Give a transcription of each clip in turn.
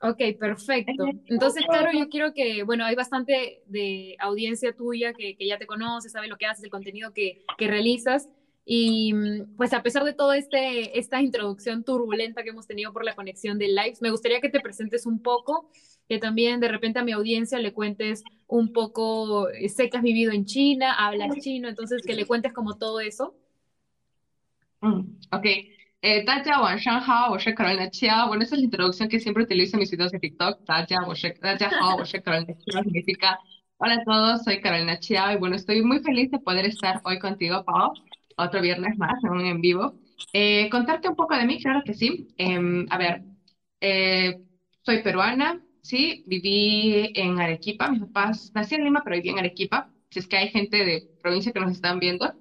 Ok, perfecto. Entonces, claro, yo quiero que, bueno, hay bastante de audiencia tuya que, que ya te conoce, sabe lo que haces, el contenido que, que realizas. Y mm, pues a pesar de toda este, esta introducción turbulenta que hemos tenido por la conexión de lives, me gustaría que te presentes un poco, que también de repente a mi audiencia le cuentes un poco, eh, sé que has vivido en China, hablas chino, entonces que le cuentes como todo eso. 嗯，OK，eh, eh, Taya Wanshanha o Carolina Chia. Bueno, esa es la introducción que siempre utilizo en mis videos de TikTok. Taya Wanshanha o Carolina Chia significa Hola a todos, soy Carolina Chia y bueno, estoy muy feliz de poder estar hoy contigo, Pau, otro viernes más en en vivo. Eh, contarte un poco de mí, claro que sí. Eh, a ver, eh, soy peruana, sí, viví en Arequipa, mis papás, nací en Lima, pero viví en Arequipa, si es que hay gente de provincia que nos están viendo,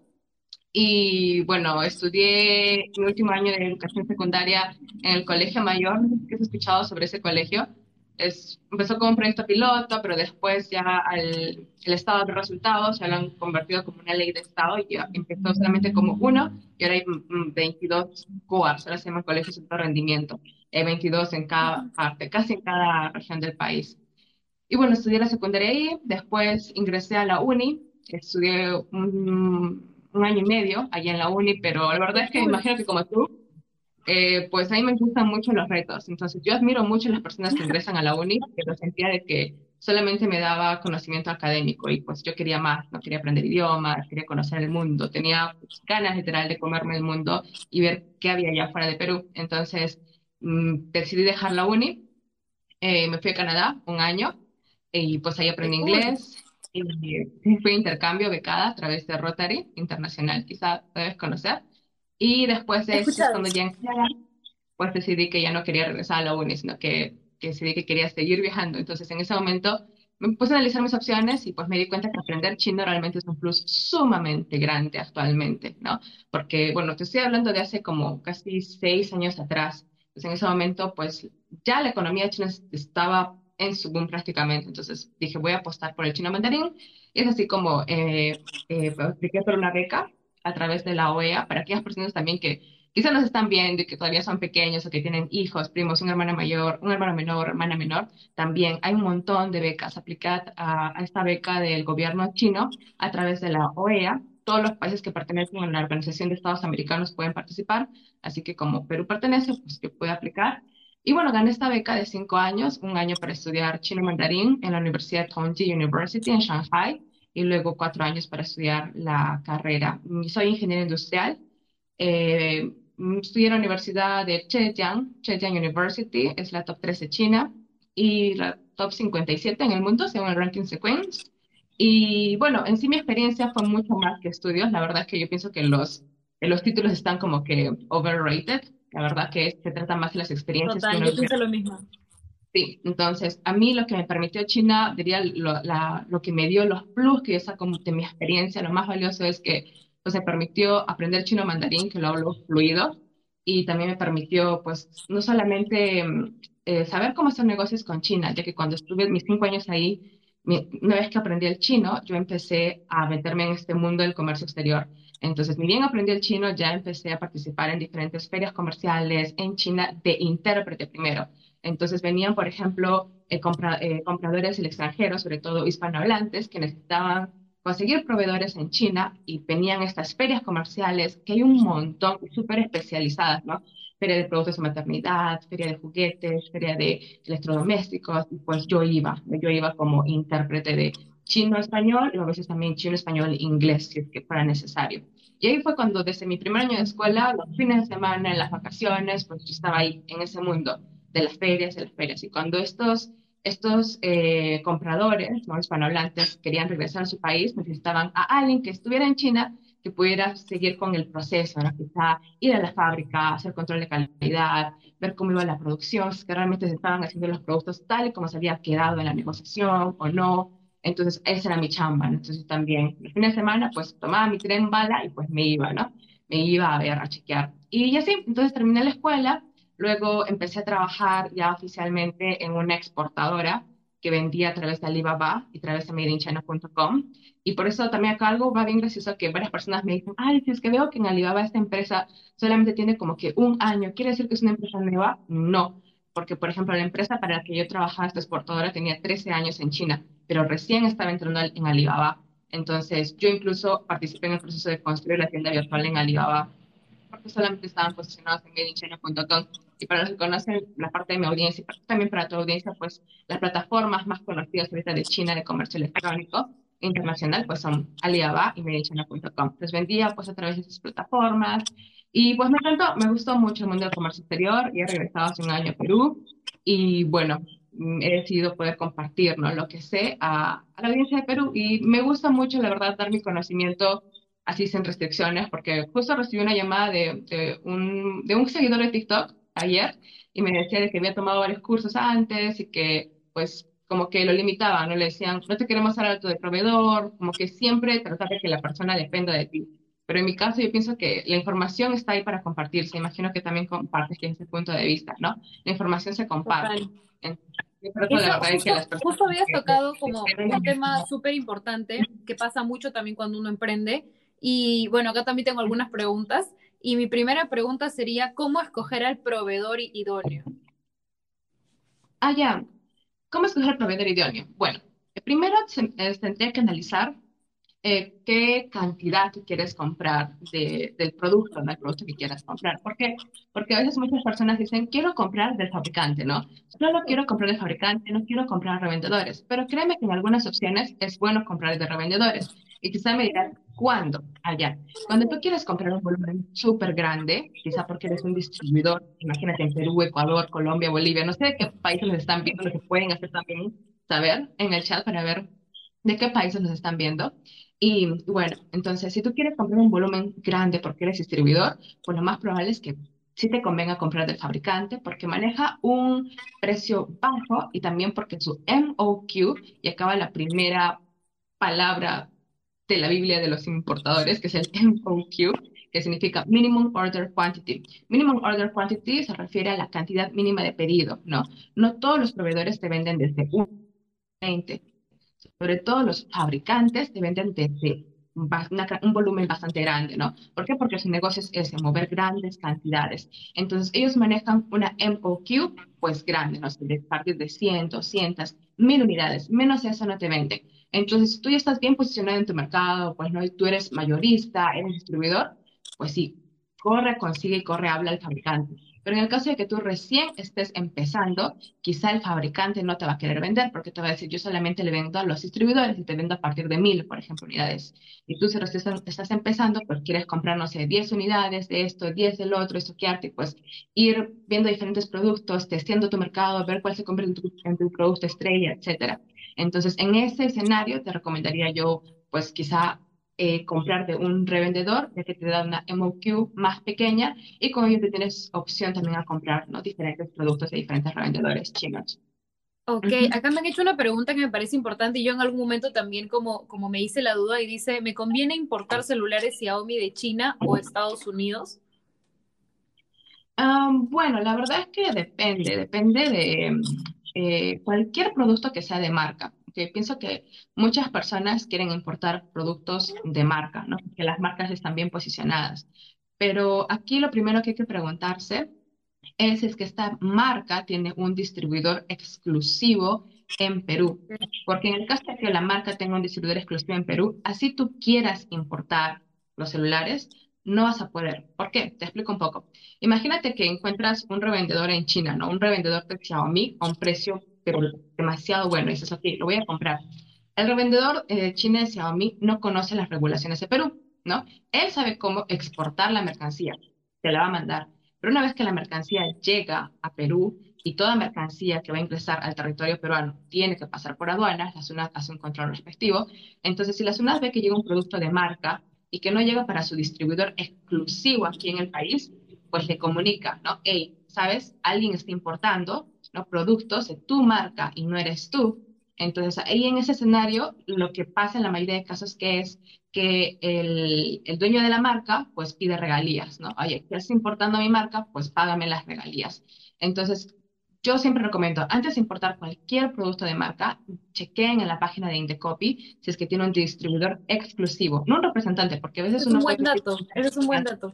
y bueno, estudié mi último año de educación secundaria en el Colegio Mayor. No sé si has escuchado sobre ese colegio. Es, empezó como un proyecto piloto, pero después ya al, el Estado de resultados ya lo han convertido como una ley de Estado y ya empezó solamente como uno y ahora hay mm, 22 COARs, ahora se llama Colegios de Alto Rendimiento, hay 22 en cada parte, casi en cada región del país. Y bueno, estudié la secundaria ahí, después ingresé a la uni, estudié un, un año y medio allá en la uni, pero la verdad es que cool. imagino que como tú, eh, pues a mí me gustan mucho los retos. Entonces yo admiro mucho a las personas que ingresan a la uni, pero sentía de que solamente me daba conocimiento académico y pues yo quería más, no quería aprender idiomas, quería conocer el mundo, tenía pues, ganas literal de comerme el mundo y ver qué había allá fuera de Perú. Entonces mm, decidí dejar la uni, eh, me fui a Canadá un año y pues ahí aprendí inglés. Sí, fui intercambio becada a través de Rotary Internacional, quizá debes conocer. Y después de eso cuando ya pues decidí que ya no quería regresar a la uni, sino que, que decidí que quería seguir viajando. Entonces en ese momento me puse a analizar mis opciones y pues me di cuenta que aprender chino realmente es un plus sumamente grande actualmente, ¿no? Porque, bueno, te estoy hablando de hace como casi seis años atrás. Pues en ese momento, pues ya la economía china estaba en su boom prácticamente. Entonces dije, voy a apostar por el chino mandarín. Y es así como eh, eh, pues, apliqué por una beca a través de la OEA para aquellas personas también que quizás nos están viendo y que todavía son pequeños o que tienen hijos, primos, un hermano mayor, un hermano menor, hermana menor. También hay un montón de becas. Aplicad a, a esta beca del gobierno chino a través de la OEA. Todos los países que pertenecen a la Organización de Estados Americanos pueden participar, así que como Perú pertenece, pues que puede aplicar. Y bueno, gané esta beca de cinco años, un año para estudiar chino mandarín en la Universidad Tongji University en Shanghai y luego cuatro años para estudiar la carrera. Soy ingeniero industrial. Eh, estudié en la Universidad de Zhejiang, Zhejiang University, es la top 3 de China y la top 57 en el mundo según el ranking Sequence. Y bueno, en sí mi experiencia fue mucho más que estudios. La verdad es que yo pienso que los, los títulos están como que overrated. La verdad que se trata más de las experiencias que Total, uno yo pienso lo mismo. Sí, entonces a mí lo que me permitió China, diría lo, la- lo que me dio los plus que yo saco de mi experiencia, lo más valioso es que pues, me permitió aprender chino mandarín, que lo hablo fluido, y también me permitió pues no solamente mm, eh, saber cómo hacer negocios con China, ya que cuando estuve mis cinco años ahí, mi- una vez que aprendí el chino, yo empecé a meterme en este mundo del comercio exterior. Entonces, ni bien aprendí el chino, ya empecé a participar en diferentes ferias comerciales en China de intérprete primero. Entonces venían, por ejemplo, eh, compra- eh, compradores del extranjero, sobre todo hispanohablantes, que necesitaban conseguir proveedores en China y venían estas ferias comerciales, que hay un montón, súper especializadas, ¿no? Feria de productos de maternidad, feria de juguetes, feria de electrodomésticos, y pues yo iba, yo iba como intérprete de chino-español y a veces también chino-español-inglés, si es que fuera necesario. Y ahí fue cuando desde mi primer año de escuela, los fines de semana, en las vacaciones, pues yo estaba ahí en ese mundo de las ferias, de las ferias. Y cuando estos, estos eh, compradores, ¿no? hispanohablantes, querían regresar a su país, necesitaban a alguien que estuviera en China que pudiera seguir con el proceso, ¿no? Quizá ir a la fábrica, hacer control de calidad, ver cómo iba la producción, que realmente se estaban haciendo los productos tal y como se había quedado en la negociación o no. Entonces, esa era mi chamba. Entonces, también, el fin de semana, pues tomaba mi tren bala y pues me iba, ¿no? Me iba a ver, a chequear. Y así, entonces terminé la escuela Luego empecé a trabajar ya oficialmente en una exportadora que vendía a través de Alibaba y a través de madeinchina.com. Y por eso también acá algo va bien gracioso que varias personas me dicen, ay, si es que veo que en Alibaba esta empresa solamente tiene como que un año, ¿quiere decir que es una empresa nueva? No. Porque, por ejemplo, la empresa para la que yo trabajaba, esta exportadora, tenía 13 años en China, pero recién estaba entrando en Alibaba. Entonces, yo incluso participé en el proceso de construir la tienda virtual en Alibaba, porque solamente estaban posicionados en madeinchina.com. Y para los que conocen la parte de mi audiencia, y también para tu audiencia, pues las plataformas más conocidas ahorita de China de comercio electrónico internacional, pues son Alibaba y madeinchina.com. Les vendía pues a través de esas plataformas, y pues me encantó, me gustó mucho el mundo del comercio exterior y he regresado hace un año a Perú y bueno, mm, he decidido poder compartir ¿no? lo que sé a, a, la audiencia de Perú y me gusta mucho, la verdad, dar mi conocimiento así sin restricciones porque justo recibí una llamada de, de, un, de un seguidor de TikTok ayer y me decía de que había tomado varios cursos antes y que pues como que lo limitaban, ¿no? Le decían, no te queremos dar alto de proveedor, como que siempre tratar de que la persona dependa de ti. Pero en mi caso yo pienso que la información está ahí para compartirse. Imagino que también compartes ese punto de vista, ¿no? La información se comparte. justo, habías tocado como un tema súper importante que pasa mucho también cuando uno emprende. Y bueno, acá también tengo algunas preguntas. Y mi primera pregunta sería, ¿cómo escoger al proveedor idóneo? Ah, ya. ¿Cómo escoger al proveedor idóneo? Bueno, primero tendría que analizar eh, qué cantidad quieres comprar de, del producto, ¿no? El producto que quieras comprar. ¿Por qué? Porque a veces muchas personas dicen, quiero comprar del fabricante, ¿no? Solo quiero comprar del fabricante, no quiero comprar revendedores. Pero créeme que en algunas opciones es bueno comprar de revendedores. Y quizá me dirán, ¿cuándo? Allá. Cuando tú quieres comprar un volumen súper grande, quizá porque eres un distribuidor, imagínate en Perú, Ecuador, Colombia, Bolivia, no sé qué países están viendo, lo que pueden hacer también saber en el chat para ver de qué países nos están viendo. Y bueno, entonces, si tú quieres comprar un volumen grande porque eres distribuidor, pues lo más probable es que sí te convenga comprar del fabricante porque maneja un precio bajo y también porque su MOQ, y acaba la primera palabra de la Biblia de los importadores, que es el MOQ, que significa Minimum Order Quantity. Minimum Order Quantity se refiere a la cantidad mínima de pedido, ¿no? No todos los proveedores te venden desde un 20 sobre todo los fabricantes te venden desde un volumen bastante grande, ¿no? ¿Por qué? Porque su negocio es mover grandes cantidades. Entonces, ellos manejan una MOQ, pues grande, ¿no? De partir de cientos, cientos, mil unidades. Menos eso no te venden. Entonces, tú ya estás bien posicionado en tu mercado, pues, ¿no? Tú eres mayorista, eres distribuidor, pues sí, corre, consigue y corre, habla al fabricante. Pero en el caso de que tú recién estés empezando, quizá el fabricante no te va a querer vender porque te va a decir, yo solamente le vendo a los distribuidores y te vendo a partir de mil, por ejemplo, unidades. Y tú si recién estás empezando, pues quieres comprar, no sé, 10 unidades de esto, 10 del otro, estoquearte, pues ir viendo diferentes productos, testeando tu mercado, ver cuál se compra en tu, en tu producto estrella, etcétera. Entonces, en ese escenario te recomendaría yo, pues quizá eh, comprar de un revendedor, ya que te da una MOQ más pequeña y con ello te tienes opción también a comprar ¿no? diferentes productos de diferentes revendedores chinos. Ok, acá me han hecho una pregunta que me parece importante y yo en algún momento también como, como me hice la duda y dice, ¿me conviene importar celulares Xiaomi de China o Estados Unidos? bueno, la verdad es que depende, depende de eh, cualquier producto que sea de marca que pienso que muchas personas quieren importar productos de marca, ¿no? Que las marcas están bien posicionadas. Pero aquí lo primero que hay que preguntarse es es que esta marca tiene un distribuidor exclusivo en Perú. Porque en el caso de que la marca tenga un distribuidor exclusivo en Perú, así tú quieras importar los celulares, no vas a poder. ¿Por qué? Te explico un poco. Imagínate que encuentras un revendedor en China, ¿no? Un revendedor de Xiaomi a un precio pero demasiado bueno. Y dices, ok, lo voy a comprar. El revendedor eh, chino de Xiaomi no conoce las regulaciones de Perú, ¿no? Él sabe cómo exportar la mercancía, te la va a mandar. Pero una vez que la mercancía llega a Perú y toda mercancía que va a ingresar al territorio peruano tiene que pasar por aduanas, la SUNAT hace un control respectivo. Entonces, si la SUNAT ve que llega un producto de marca y que no llega para su distribuidor exclusivo aquí en el país, pues le comunica, ¿no? Hey, ¿sabes? Alguien está importando ¿no? productos de tu marca y no eres tú. Entonces, ahí en ese escenario, lo que pasa en la mayoría de casos que es que el, el dueño de la marca, pues pide regalías, ¿no? Oye, ¿qué estás importando mi marca? Pues págame las regalías. Entonces, yo siempre recomiendo, antes de importar cualquier producto de marca, chequeen en la página de Indecopy si es que tiene un distribuidor exclusivo, no un representante, porque a veces es un buen dato, es un buen dato.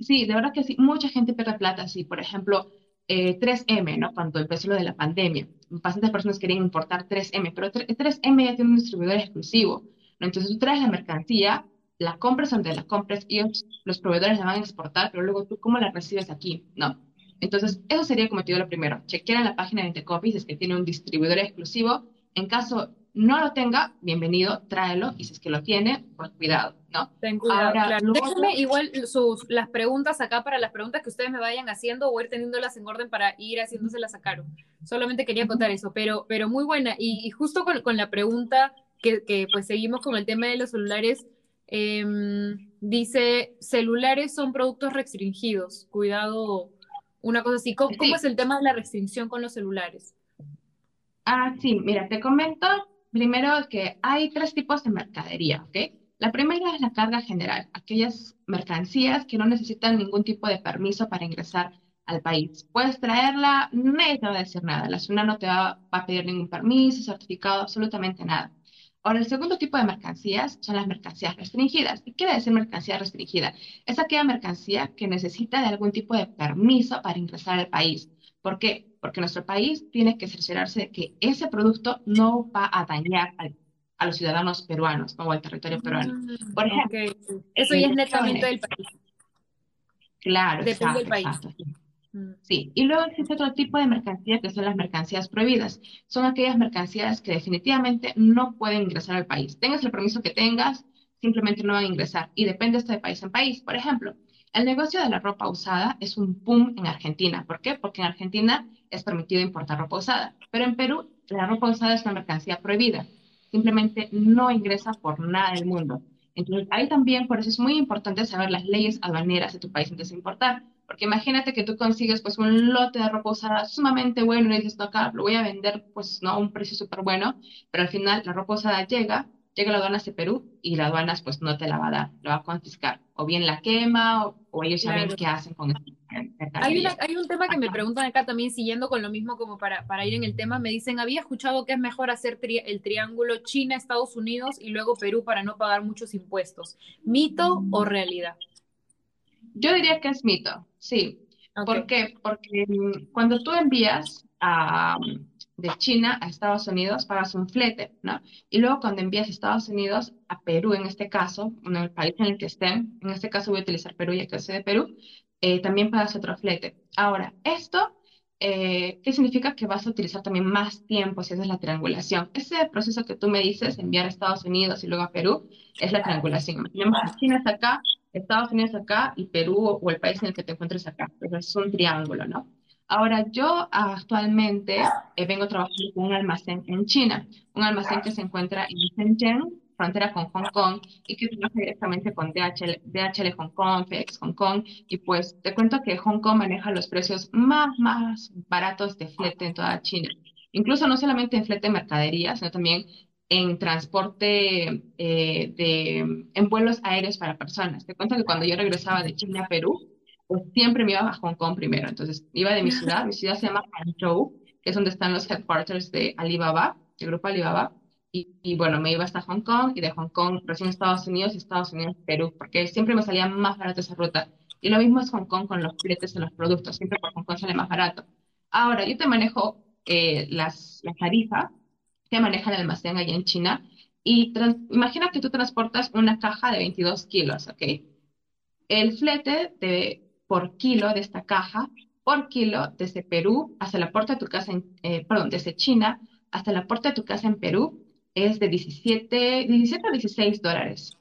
Sí, de verdad que sí, mucha gente pierde plata si, por ejemplo, 3M, ¿no? Cuando empezó lo de la pandemia. Bastantes personas querían importar 3M, pero 3M ya tiene un distribuidor exclusivo, ¿no? Entonces tú traes la mercancía, la compras donde la compras, ellos, los proveedores la van a exportar, pero luego tú, ¿cómo la recibes aquí? No. Entonces, eso sería como te digo lo primero. Chequear en la página de Intercopies es que tiene un distribuidor exclusivo. En caso no lo tenga, bienvenido, tráelo. Y si es que lo tiene, pues cuidado, ¿no? Ten cuidado, claro. Déjenme igual sus, las preguntas acá para las preguntas que ustedes me vayan haciendo o ir teniéndolas en orden para ir haciéndoselas a Caro. Solamente quería contar eso, pero, pero muy buena. Y, justo con, con, la pregunta que, que, pues seguimos con el tema de los celulares, em, dice, celulares son productos restringidos. Cuidado una cosa así. ¿Cómo, es el tema de la restricción con los celulares? Ah, sí, mira, te comento primero que hay tres tipos de mercadería, ¿ok? La primera es la carga general, aquellas mercancías que no necesitan ningún tipo de permiso para ingresar al país. Puedes traerla, nadie te va a decir nada, la SUNA no te va a pedir ningún permiso, certificado, absolutamente nada. Ahora, el segundo tipo de mercancías son las mercancías restringidas. ¿Qué quiere decir mercancía restringida? Es aquella mercancía que necesita de algún tipo de permiso para ingresar al país. ¿Por qué? Porque nuestro país tiene que cerciorarse de que ese producto no va a dañar a los ciudadanos peruanos o al territorio peruano. Mm, Por ejemplo, eso ya es netamente del país. Claro, Depende del país. Mm. Sí, y luego existe otro tipo de mercancías que son las mercancías prohibidas. Son aquellas mercancías que definitivamente no pueden ingresar al país. Tengas el permiso que tengas, simplemente no van a ingresar. Y depende esto de país en país. Por ejemplo, el negocio de la ropa usada es un boom en Argentina. ¿Por qué? Porque en Argentina es permitido importar ropa usada. Pero en Perú, la ropa usada es una mercancía prohibida. Simplemente no ingresa por nada del mundo. Entonces, ahí también, por eso es muy importante saber las leyes aduaneras de tu país antes de importar porque imagínate que tú consigues pues un lote de ropa usada sumamente bueno y dices, no, acá lo voy a vender pues no a un precio súper bueno, pero al final la ropa usada llega, llega a la aduana de Perú y la aduana pues no te la va a dar, lo va a confiscar. O bien la quema o, ellos saben qué hacen con eso. Hay, hay, un tema que me preguntan acá también, siguiendo con lo mismo como para, para ir en el tema, me dicen, había escuchado que es mejor hacer el triángulo China-Estados Unidos y luego Perú para no pagar muchos impuestos. ¿Mito o realidad? Yo diría que es mito, sí. ¿Por qué? Porque mm, cuando tú envías de China a Estados Unidos, pagas un flete, ¿no? Y luego cuando envías de Estados Unidos a Perú, en este caso, en el país en el que estén, en este caso voy a utilizar Perú ya que soy de Perú, eh, también pagas otro flete. Ahora, esto eh, ¿qué significa que vas a utilizar también más tiempo si haces la triangulación? Ese proceso que tú me dices, enviar a Estados Unidos y luego a Perú, es la triangulación. Imaginemos que China está acá, Estados Unidos acá y Perú o el país en el que te encuentres acá. es un triángulo, ¿no? Ahora, yo actualmente eh, vengo trabajando con un almacén en China, un almacén que se encuentra en Shenzhen, frontera con Hong Kong, y que trabaja directamente con DHL, DHL Hong Kong, FedEx Hong Kong, y pues te cuento que Hong Kong maneja los precios más, más baratos de flete en toda China. Incluso no solamente en flete de mercadería, sino también en transporte eh, de, en vuelos aéreos para personas. Te cuento que cuando yo regresaba de China a Perú, pues siempre me iba a Hong Kong primero. Entonces, iba de mi ciudad, mi ciudad se llama Hangzhou, que es donde están los headquarters de Alibaba, del grupo Alibaba. Y, y, bueno, me iba hasta Hong Kong y de Hong Kong recién Estados Unidos y Estados Unidos Perú, porque siempre me salía más barato esa ruta. Y lo mismo es Hong Kong con los fletes de los productos, siempre por Hong Kong sale más barato. Ahora, yo te manejo eh, las, las tarifas que maneja el almacén allá en China. Y imagina que tú transportas una caja de 22 kilos, ¿ok? El flete de, por kilo de esta caja, por kilo desde Perú hasta la puerta de tu casa, en, eh, perdón, desde China hasta la puerta de tu casa en Perú es de 17, 17 a 16 dólares.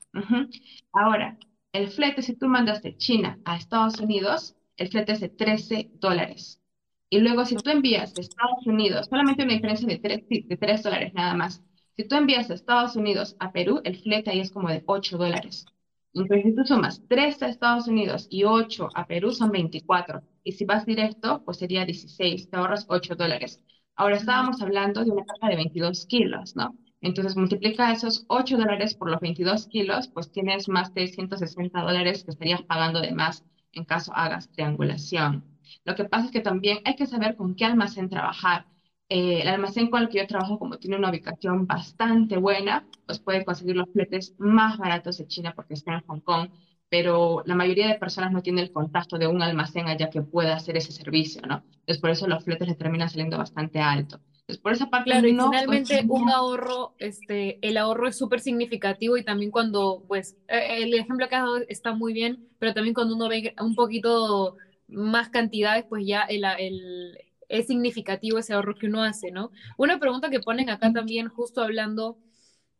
Ahora, el flete, si tú mandas de China a Estados Unidos, el flete es de 13 dólares. Y luego, si tú envías de Estados Unidos, solamente una diferencia de 3, de 3 dólares nada más. Si tú envías de Estados Unidos a Perú, el flete ahí es como de 8 dólares. Entonces, si tú sumas 3 a Estados Unidos y 8 a Perú, son 24. Y si vas directo, pues sería 16, te ahorras 8 dólares. Ahora estábamos hablando de una caja de 22 kilos, ¿no? Entonces, multiplica esos 8 dólares por los 22 kilos, pues tienes más de 160 dólares que estarías pagando de más en caso hagas triangulación. Lo que pasa es que también hay que saber con qué almacén trabajar. Eh, el almacén con el que yo trabajo, como tiene una ubicación bastante buena, pues puede conseguir los fletes más baratos de China porque está en Hong Kong. pero la mayoría de personas no tiene el contacto de un almacén allá que pueda hacer ese servicio, ¿no? Entonces, por eso los fletes les terminan saliendo bastante alto. Entonces, por esa parte Claro, y no, pues, finalmente un ahorro, este, el ahorro es súper significativo y también cuando, pues, eh, el ejemplo que has dado está muy bien, pero también cuando uno ve un poquito más cantidades, pues ya el, el- es significativo ese ahorro que uno hace, ¿no? Una pregunta que ponen acá también, justo hablando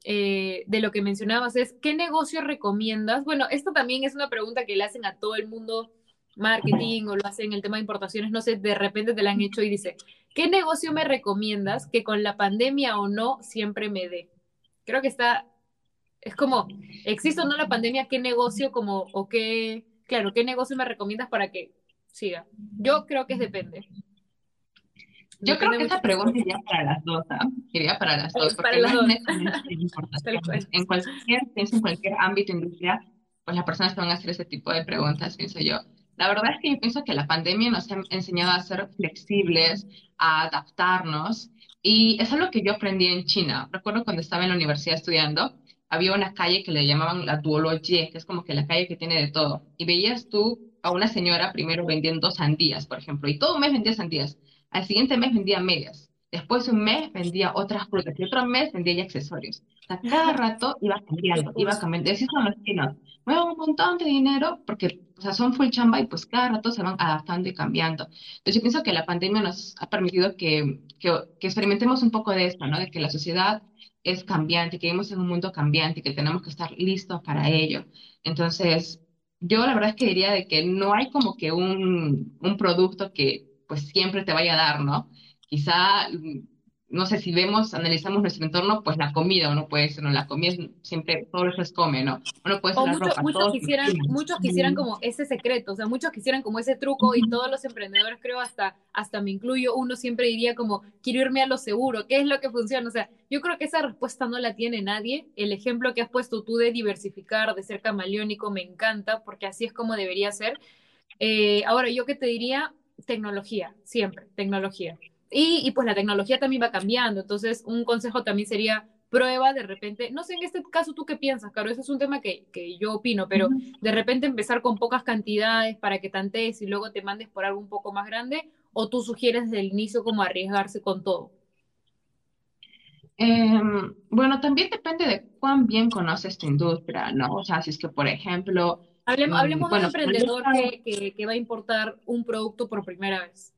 eh, de lo que mencionabas, es ¿qué negocio recomiendas? Bueno, esto también es una pregunta que le hacen a todo el mundo marketing o lo hacen en el tema de importaciones, no sé, de repente te la han hecho y dice, ¿qué negocio me recomiendas que con la pandemia o no siempre me dé? Creo que está, es como, existe o no la pandemia, ¿qué negocio como, o qué, claro, qué negocio me recomiendas para que siga? Yo creo que es depende. Yo creo que esa mucho. pregunta iría para las dos, ¿ah? Iría para las dos, porque es dos, importaciones. En cualquier, pienso en cualquier ámbito industrial, pues las personas te van a hacer ese tipo de preguntas, pienso yo. La verdad es que yo pienso que la pandemia nos ha enseñado a ser flexibles, a adaptarnos, y eso es lo que yo aprendí en China. Recuerdo cuando estaba en la universidad estudiando, había una calle que le llamaban la Duologie, que es como que la calle que tiene de todo. Y veías tú a una señora primero vendiendo sandías, por ejemplo, y todo un mes vendía sandías. Al siguiente mes vendía medias. Después un mes vendía otras frutas y otro mes vendía ya accesorios. O sea, cada rato iba cambiando, iba cambiando. Así son los chinos. Mueven un montón de dinero porque, o sea, son full chamba y pues cada rato se van adaptando y cambiando. Entonces yo pienso que la pandemia nos ha permitido que, que, que experimentemos un poco de esto, ¿no? De que la sociedad es cambiante, que vivimos en un mundo cambiante y que tenemos que estar listos para ello. Entonces, yo la verdad es que diría de que no hay como que un, un producto que pues siempre te vaya a dar, ¿no? Quizá, mm, no sé, si vemos, analizamos nuestro entorno, pues la comida, uno puede ser, ¿no? La comida es siempre, todo eso es come, ¿no? Uno puede ser O la muchos, ropa, muchos quisieran, muchos quisieran como ese secreto, o sea, muchos quisieran como ese truco y todos los emprendedores, creo, hasta, hasta me incluyo, uno siempre diría como, quiero irme a lo seguro, ¿qué es lo que funciona? O sea, yo creo que esa respuesta no la tiene nadie. El ejemplo que has puesto tú de diversificar, de ser camaleónico, me encanta, porque así es como debería ser. Eh, ahora, yo qué te diría, tecnología, siempre, tecnología. Y, y pues la tecnología también va cambiando, entonces un consejo también sería prueba de repente, no sé en este caso tú qué piensas, Caro, ese es un tema que, que yo opino, pero Ujú. de repente empezar con pocas cantidades para que tantees y luego te mandes por algo un poco más grande, o tú sugieres desde el inicio como arriesgarse con todo. Em, bueno, también depende de cuán bien conoces tu industria, ¿no? O sea, si es que, por ejemplo, Hablemos, mm, hablemos de un emprendedor que, que, que va a importar un producto por primera vez.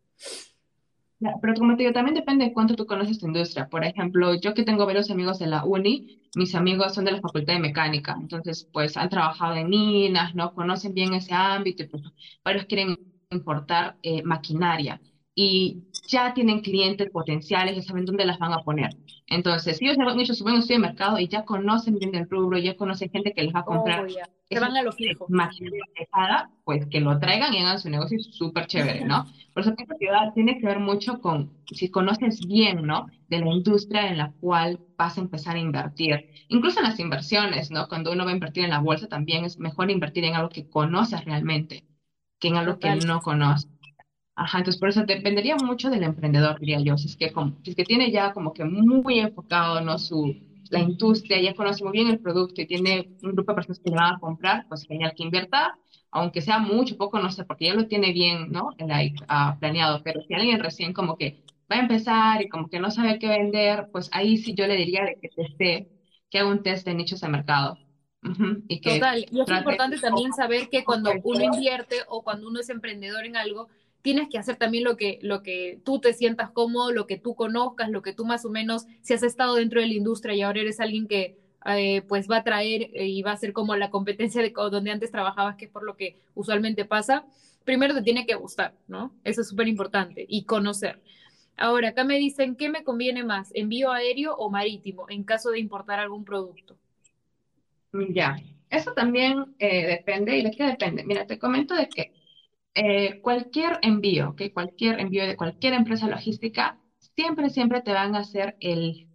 Pero como te digo, también depende de cuánto tú conoces tu industria. Por ejemplo, yo que tengo varios amigos de la uni, mis amigos son de la Facultad de Mecánica, entonces pues han trabajado en minas, ¿no? Conocen bien ese ámbito y pues varios quieren importar eh, maquinaria y ya tienen clientes potenciales, ya saben dónde las van a poner. Entonces, ellos han hecho su buen estudio de mercado y ya conocen bien el rubro, ya conocen gente que les va a Oh, comprar ya. Se van a lo fijo. pesada, pues que lo traigan y hagan su negocio súper chévere, ¿no? Por eso pienso que tiene que ver mucho con si conoces bien, ¿no? De la industria en la cual vas a empezar a invertir. Incluso en las inversiones, ¿no? Cuando uno va a invertir en la bolsa, también es mejor invertir en algo que conoces realmente que en algo que no conoces. Ajá, entonces por eso dependería mucho del emprendedor, diría yo. Si es que, como- si es que tiene ya como que muy enfocado, ¿no? Su, la industria, ya conoce muy bien el producto y tiene un grupo de personas que le van a comprar, pues genial que invierta, aunque sea mucho, poco, no sé, porque ya lo tiene bien, ¿no? Like, ah, planeado. Pero si alguien recién como que va a empezar y como que no sabe qué vender, pues ahí sí yo le diría de que teste, que haga un test de nichos de mercado. Ujú, y que Total, y es importante también saber que cuando uno invierte o cuando uno es emprendedor en algo, tienes que hacer también lo que, lo que tú te sientas cómodo, lo que tú conozcas, lo que tú más o menos, si has estado dentro de la industria y ahora eres alguien que eh, pues va a traer eh, y va a ser como la competencia de donde antes trabajabas, que es por lo que usualmente pasa, primero te tiene que gustar, ¿no? Eso es súper importante y conocer. Ahora, acá me dicen, ¿qué me conviene más, envío aéreo o marítimo en caso de importar algún producto? Ya, eso también eh, depende, y de qué depende. Mira, te comento de que eh, cualquier envío, que cualquier envío de cualquier empresa logística, siempre, siempre te van a hacer el,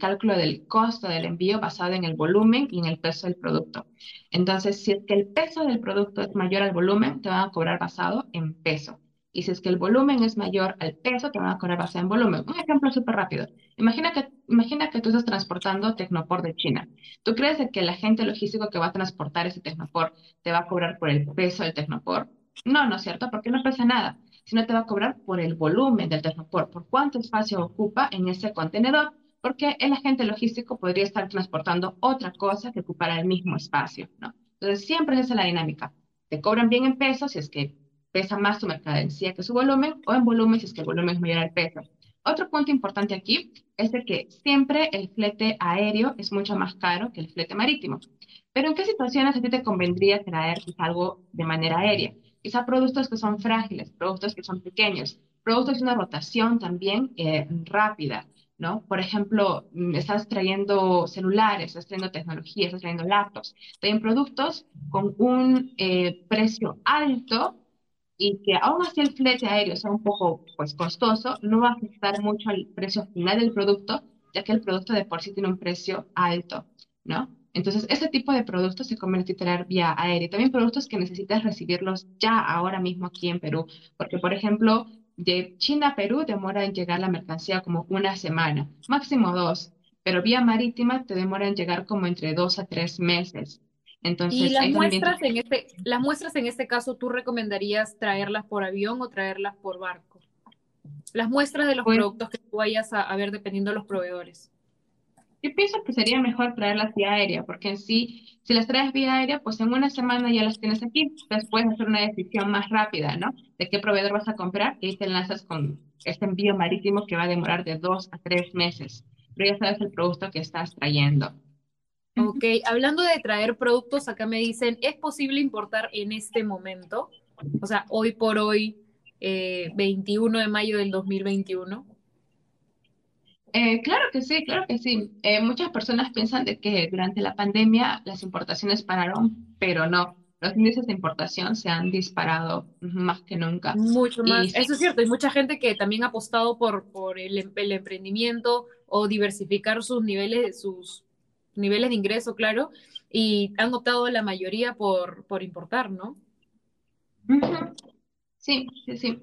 cálculo del costo del envío basado en el volumen y en el peso del producto. Entonces, si es que el peso del producto es mayor al volumen, te van a cobrar basado en peso. Y si es que el volumen es mayor al peso, te van a cobrar basado en volumen. Un ejemplo súper rápido. Imagina que, imagina que tú estás transportando Tecnopor de China. ¿Tú crees que el agente logístico que va a transportar ese Tecnopor te va a cobrar por el peso del Tecnopor? No, no es cierto, porque no pesa nada, sino te va a cobrar por el volumen del Tecnopor, por cuánto espacio ocupa en ese contenedor, porque el agente logístico podría estar transportando otra cosa que ocupara el mismo espacio, ¿no? Entonces, siempre es la dinámica. Te cobran bien en peso si es que pesa más su mercadería que su volumen, o en volumen si es que el volumen es mayor al peso. Otro punto importante aquí es de que siempre el flete aéreo es mucho más caro que el flete marítimo. Pero ¿en qué situaciones a ti te convendría traer algo de manera aérea? Quizá productos que son frágiles, productos que son pequeños, productos de una rotación también eh, rápida, ¿no? Por ejemplo, mm, estás trayendo celulares, estás trayendo tecnología, estás trayendo laptops, también productos con un eh, precio alto y que aún así el flete aéreo sea un poco pues, costoso, no va a afectar mucho al precio final del producto, ya que el producto de por sí tiene un precio alto, ¿no? Entonces, este tipo de productos se convierte en traer vía aérea. También productos que necesitas recibirlos ya ahora mismo aquí en Perú, porque, por ejemplo, de China a Perú demora en llegar la mercancía como una semana, máximo dos, pero vía marítima te demora en llegar como entre dos a tres meses. Entonces, y las muestras, en este, las muestras en este caso, ¿tú recomendarías traerlas por avión o traerlas por barco? Las muestras de los pues productos que tú vayas a, a ver dependiendo de los proveedores. Yo pienso que sería mejor traerlas vía aérea, porque en sí, si las traes vía aérea, pues en una semana ya las tienes aquí. Entonces puedes hacer una decisión más rápida, ¿no? De qué proveedor vas a comprar y te lanzas con este envío marítimo que va a demorar de dos a tres meses. Pero ya sabes el producto que estás trayendo. Ok, hablando de traer productos, acá me dicen, ¿es posible importar en este momento? O sea, hoy por hoy, 21 eh, de mayo del 2021. Eh, claro que sí, claro que sí. Eh, muchas personas piensan de que durante la pandemia las importaciones pararon, pero no. Los índices de importación se han disparado más que nunca. Mucho más. Eso es cierto. Hay mucha gente que también ha apostado por, por el, el, emprendimiento o diversificar sus niveles, sus niveles de ingreso, claro, y han optado la mayoría por, por importar, ¿no? Sí, sí, sí.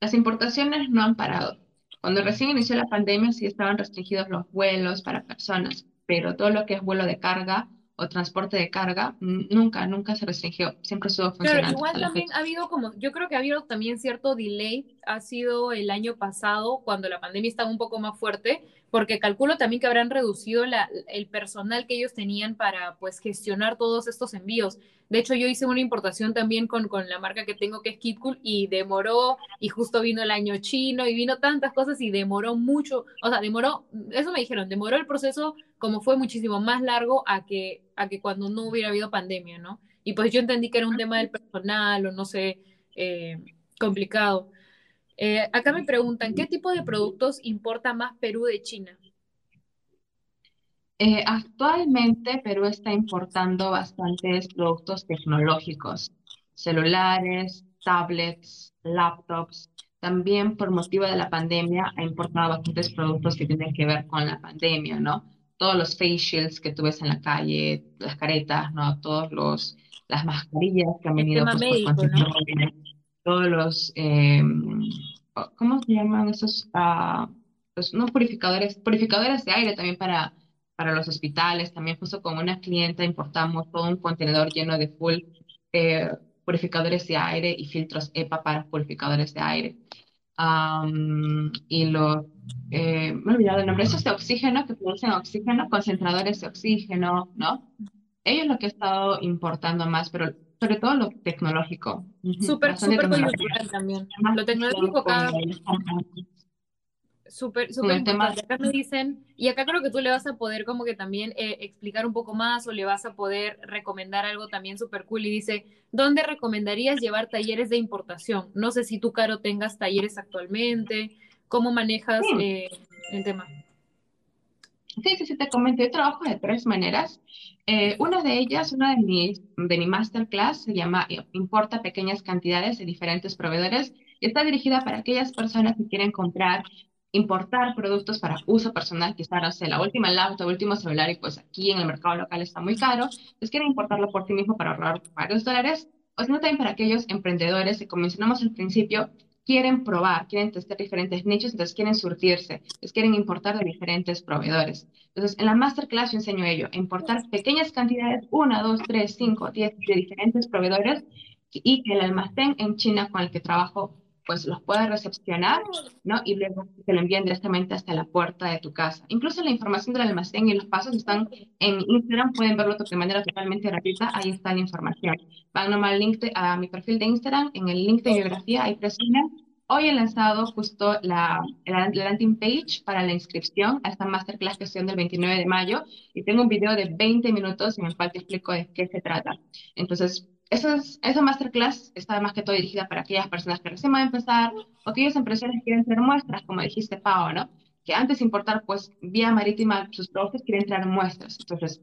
Las importaciones no han parado. Cuando recién inició la pandemia sí estaban restringidos los vuelos para personas, pero todo lo que es vuelo de carga o transporte de carga nunca, nunca se restringió, siempre estuvo funcionando. Pero igual también ha habido como, yo creo que ha habido también cierto delay, ha sido el año pasado cuando la pandemia estaba un poco más fuerte, porque calculo también que habrán reducido la, el personal que ellos tenían para pues gestionar todos estos envíos. De hecho, yo hice una importación también con, con la marca que tengo que es KitKool y demoró, y justo vino el año chino y vino tantas cosas y demoró mucho, o sea, demoró, eso me dijeron, demoró el proceso como fue muchísimo más largo a que, a que cuando no hubiera habido pandemia, ¿no? Y pues yo entendí que era un tema del personal o no sé, eh, complicado. Eh, acá me preguntan, ¿qué tipo de productos importa más Perú de China? Eh, actualmente Perú está importando bastantes productos tecnológicos, celulares, tablets, laptops. También por motivo de la pandemia ha importado bastantes productos que tienen que ver con la pandemia, ¿no? Todos los face shields que tú ves en la calle, las caretas, ¿no? Todos los, las mascarillas que han venido pues, todos los, eh, ¿cómo se llaman esos? Uh, purificadores, purificadores de aire también para, para los hospitales. También justo con una clienta importamos todo un contenedor lleno de full eh, purificadores de aire y filtros EPA para purificadores de aire. y los, eh, me he olvidado el nombre, esos de oxígeno que producen oxígeno, concentradores de oxígeno, ¿no? Ellos lo que he estado importando más, pero sobre todo lo tecnológico. Súper, súper coyuntural también. Lo tecnológico acá. Súper, súper importante. Acá me dicen, y acá creo que tú le vas a poder como que también eh, explicar un poco más o le vas a poder recomendar algo también súper cool. Y dice, ¿dónde recomendarías llevar talleres de importación? No sé si tú, Caro, tengas talleres actualmente. ¿Cómo manejas eh, el tema? Sí, sí, sí, te comento. Yo trabajo de tres maneras. Eh, una de ellas, una de mis de mi masterclass, se llama eh, Importa pequeñas cantidades de diferentes proveedores y está dirigida para aquellas personas que quieren comprar, importar productos para uso personal, quizás, no sé, la última laptop, último celular y pues aquí en el mercado local está muy caro, pues quieren importarlo por sí mismo para ahorrar varios dólares, o sino también para aquellos emprendedores que, mencionamos al principio, quieren probar, quieren testar diferentes nichos, entonces quieren surtirse, entonces quieren importar de diferentes proveedores. Entonces, en la masterclass yo enseño ello, importar pequeñas cantidades, una, dos, tres, cinco, diez, de diferentes proveedores y que el almacén en China con el que trabajo pues los pueda recepcionar, ¿no? Y luego te lo envíen directamente hasta la puerta de tu casa. Incluso la información del almacén y los pasos están en Instagram, pueden verlo de manera totalmente gratuita, ahí está la información. Van nomás al link a mi perfil de Instagram, en el link de biografía, ahí presionan. Hoy he lanzado justo la, la, landing page para la inscripción a esta masterclass que estoy del 29 de mayo y tengo un video de 20 minutos en el cual te explico de qué se trata. Entonces, esa, esa masterclass está más que todo dirigida para aquellas personas que recién van a empezar o aquellos empresarios que quieren hacer muestras, como dijiste, Pau, ¿no? Que antes de importar, pues, vía marítima sus productos, quieren traer muestras. Entonces,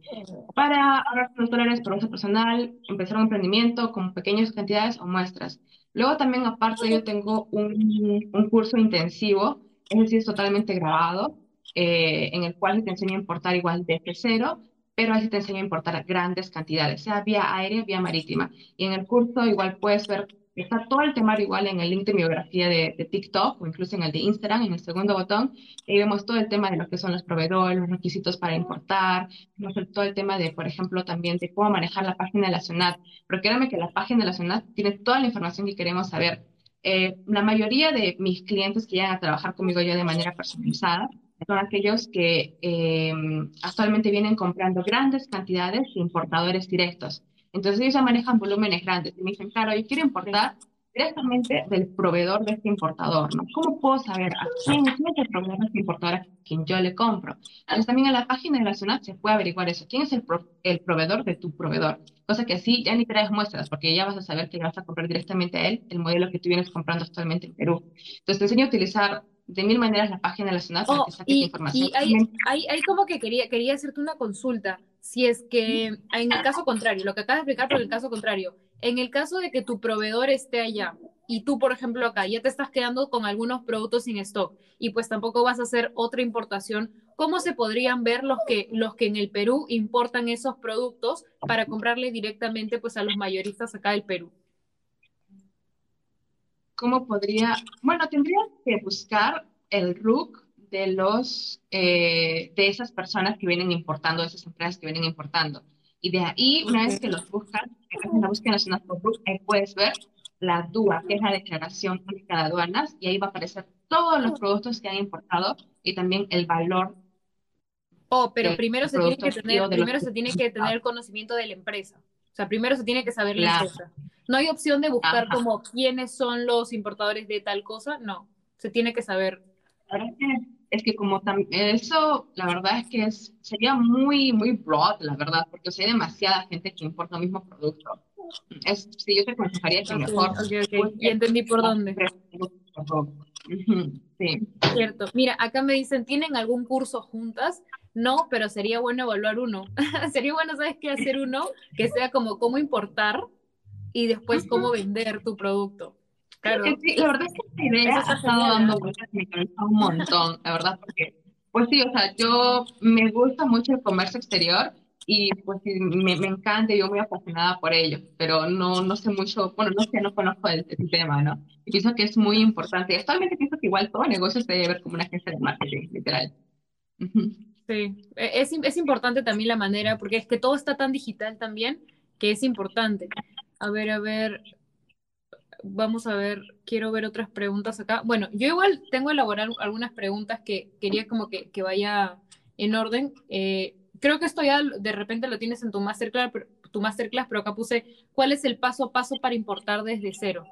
para ahorrar los dólares por uso personal, empezar un emprendimiento con pequeñas cantidades o muestras. Luego también, aparte, yo tengo un, un curso intensivo, es decir, es totalmente grabado, eh, en el cual te enseño a importar igual desde cero pero así te enseño a importar grandes cantidades, sea vía aérea, vía marítima. Y en el curso igual puedes ver, está todo el temario igual en el link de biografía de, de, TikTok o incluso en el de Instagram, en el segundo botón, y vemos todo el tema de lo que son los proveedores, los requisitos para importar, vemos todo el tema de, por ejemplo, también de cómo manejar la página de la SUNAT, pero créanme que la página de la SUNAT tiene toda la información que queremos saber. Eh, la mayoría de mis clientes que llegan a trabajar conmigo ya de manera personalizada, son aquellos que eh, actualmente vienen comprando grandes cantidades de importadores directos. Entonces ellos ya manejan volúmenes grandes y me dicen, claro, yo quiero importar directamente del proveedor de este importador, ¿no? ¿Cómo puedo saber a quién es el proveedor de este importador a quien yo le compro? Entonces también en la página de la SUNAT se puede averiguar eso, quién es el, el proveedor de tu proveedor, cosa que así ya ni traes muestras, porque ya vas a saber que vas a comprar directamente a él el modelo que tú vienes comprando actualmente en Perú. Entonces te enseño a utilizar de mil maneras la página para oh, que saques y, información. Y ahí, como que quería, quería hacerte una consulta, si es que en el caso contrario, lo que acabas de explicar, por el caso contrario, en el caso de que tu proveedor esté allá y tú, por ejemplo, acá ya te estás quedando con algunos productos sin stock y pues tampoco vas a hacer otra importación, ¿cómo se podrían ver los que, los que en el Perú importan esos productos para comprarle directamente pues a los mayoristas acá del Perú? ¿Cómo podría? Bueno, tendría que buscar el RUC de los eh, de esas personas que vienen importando, de esas empresas que vienen importando. Y de ahí, una vez que los buscas, en la búsqueda nacional por RUC, ahí puedes ver la DUA, que es la Declaración Pública de Aduanas, y ahí va a aparecer todos los productos que han importado y también el valor. Oh, pero primero se tiene que tener, primero se tiene que tener conocimiento de la empresa. O sea, primero se tiene que saber la empresa. No hay opción de buscar como quiénes son los importadores de tal cosa, no. Se tiene que saber. Es que como eso, la verdad es que es, sería muy, muy broad, la verdad, porque hay demasiada gente que importa el mismo producto. Es, sí, yo te aconsejaría que mejor. Okay, okay. Y entendí por dónde. Sí. Cierto. Mira, acá me dicen, ¿tienen algún curso juntas? No, pero sería bueno evaluar uno. sería bueno, ¿sabes qué? Hacer uno que sea como cómo importar y después cómo vender tu producto. Claro. Sí, la verdad es que esta idea ha estado dando vueltas en mi cabeza un montón, la verdad, porque, pues sí, o sea, yo me gusta mucho el comercio exterior y pues me, me encanta y yo muy apasionada por ello, pero no, no sé mucho, bueno, no sé, no conozco el, tema, ¿no? Y pienso que es muy importante. Actualmente pienso que igual todo negocio se debe ver como una agencia de marketing, literal. Sí, e, es, es importante también la manera, porque es que todo está tan digital también, que es importante. A ver, a ver, vamos a ver, quiero ver otras preguntas acá. Bueno, yo igual tengo elaborar algunas preguntas que quería como que, que vaya en orden. Eh, creo que esto ya de repente lo tienes en tu masterclass, pero, tu masterclass, pero acá puse, ¿cuál es el paso a paso para importar desde cero?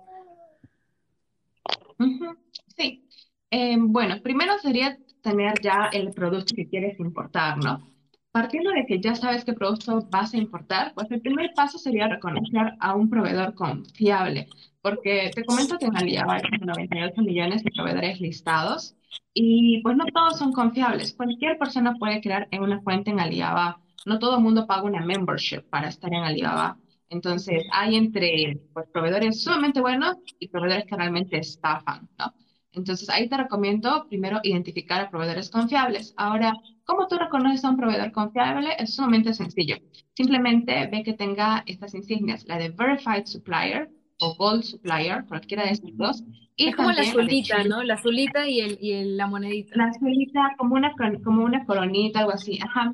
Sí. Eh, bueno, primero sería tener ya el producto que quieres importar, ¿no? Partiendo de que ya sabes qué producto vas a importar, pues el primer paso sería reconocer a un proveedor confiable, porque te comento que en Alibaba hay 98 millones de proveedores listados y pues no todos son confiables. Cualquier persona puede crear una cuenta en Alibaba. No todo el mundo paga una membership para estar en Alibaba. Entonces, hay entre pues, proveedores sumamente buenos y proveedores que realmente estafan, ¿no? Entonces, ahí te recomiendo primero identificar a proveedores confiables. Ahora, ¿cómo tú reconoces a un proveedor confiable? Es sumamente sencillo. Simplemente ve que tenga estas insignias, la de Verified Supplier, o Gold Supplier, cualquiera de estos dos. Y es como la azulita, ¿no? La azulita y, el, y el, la monedita. La azulita como una, como una coronita, algo así. Ajá.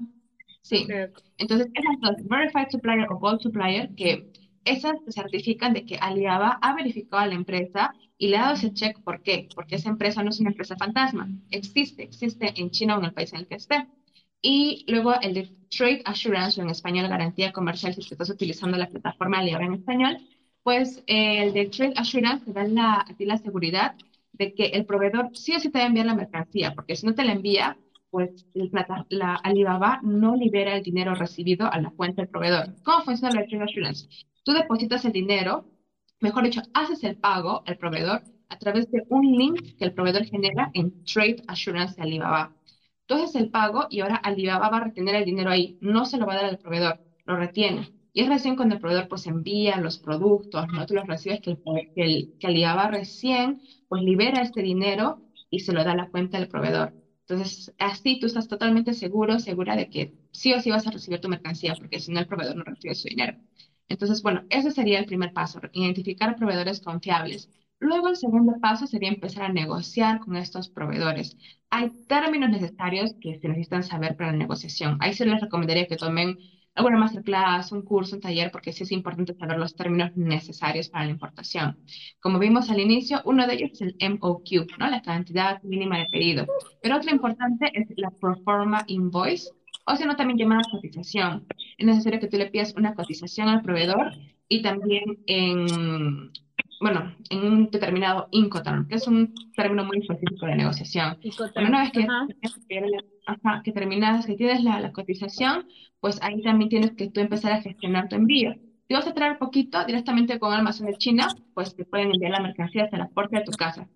Sí. Entonces, esas dos, Verified Supplier o Gold Supplier, que esas certifican de que Alibaba ha verificado a la empresa y le ha dado ese check. ¿Por qué? Porque esa empresa no es una empresa fantasma. Existe, existe en China o en el país en el que esté. Y luego el de Trade Assurance, o en español garantía comercial, si estás utilizando la plataforma Alibaba en español, pues eh, el de Trade Assurance te da la, a ti la seguridad de que el proveedor sí o sí te va a enviar la mercancía, porque si no te la envía, pues la Alibaba no libera el dinero recibido a la cuenta del proveedor. ¿Cómo funciona el Trade Assurance? Tú depositas el dinero, mejor dicho, haces el pago al proveedor a través de un link que el proveedor genera en Trade Assurance de Alibaba. Tú haces el pago y ahora Alibaba va a retener el dinero ahí, no se lo va a dar al proveedor, lo retiene. Y es recién cuando el proveedor pues envía los productos, no tú los recibes, que, el, que, Alibaba recién pues libera este dinero y se lo da a la cuenta del proveedor. Entonces, así tú estás totalmente seguro, segura de que sí o sí vas a recibir tu mercancía, porque si no el proveedor no recibe su dinero. Entonces, bueno, ese sería el primer paso, identificar proveedores confiables. Luego, el segundo paso sería empezar a negociar con estos proveedores. Hay términos necesarios que se necesitan saber para la negociación. Ahí se les recomendaría que tomen alguna masterclass, un curso, un taller, porque sí es importante saber los términos necesarios para la importación. Como vimos al inicio, uno de ellos es el MOQ, ¿no? la cantidad mínima de pedido. Pero otro importante es la Proforma Invoice, o sea, no también llamada cotización. Es necesario que tú le pidas una cotización al proveedor y también en, bueno, en un determinado Incoterm, que es un término muy específico de negociación. una vez que, que terminas, que tienes la, la, cotización, pues ahí también tienes que tú empezar a gestionar tu envío. Si vas a traer poquito directamente con almacén de China, pues te pueden enviar la mercancía hasta la puerta de tu casa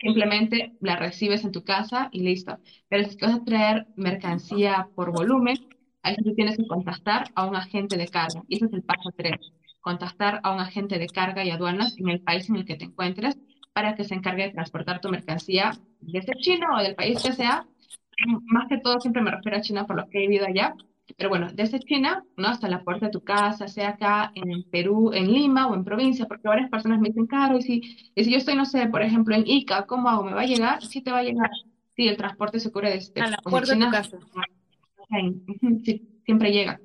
simplemente la recibes en tu casa y listo. Pero si vas a traer mercancía por volumen, ahí tú tienes que contactar a un agente de carga. Y ese es el paso 3. Contactar a un agente de carga y aduanas en el país en el que te encuentres para que se encargue de transportar tu mercancía desde China o del país que sea. Más que todo siempre me refiero a China por lo que he vivido allá, pero bueno, desde China, ¿no? Hasta la puerta de tu casa, sea acá en Perú, en Lima o en provincia, porque varias personas me dicen, caro, y si, y si yo estoy, no sé, por ejemplo, en Ica, ¿cómo hago? ¿Me va a llegar? Sí, te va a llegar. Sí, el transporte se cubre desde a la puerta de tu casa. Sí, siempre llega.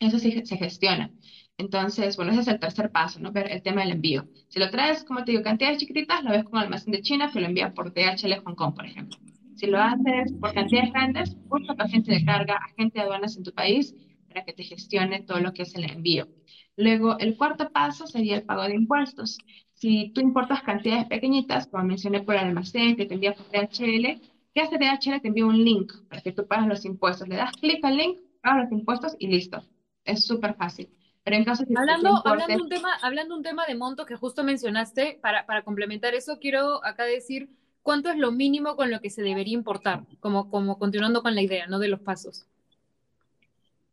Eso sí se gestiona. Entonces, bueno, ese es el tercer paso, ¿no? Ver el tema del envío. Si lo traes, como te digo, cantidades chiquititas, lo ves con almacén de China, que lo envía por DHL Hong Kong, por ejemplo. Si lo haces por cantidades grandes, busca tu agente de carga, agente de aduanas en tu país para que te gestione todo lo que es el envío. Luego, el cuarto paso sería el pago de impuestos. Si tú importas cantidades pequeñitas, como mencioné por el almacén, que te envía por DHL, ¿qué hace DHL? Te envía un link para que tú pagues los impuestos. Le das clic al link, pagas los impuestos y listo. Es súper fácil. Pero en caso de hablando, hablando, un tema, hablando un tema de monto que justo mencionaste, para, para complementar eso, quiero acá decir ¿cuánto es lo mínimo con lo que se debería importar? Como, como continuando con la idea, ¿no? De los pasos.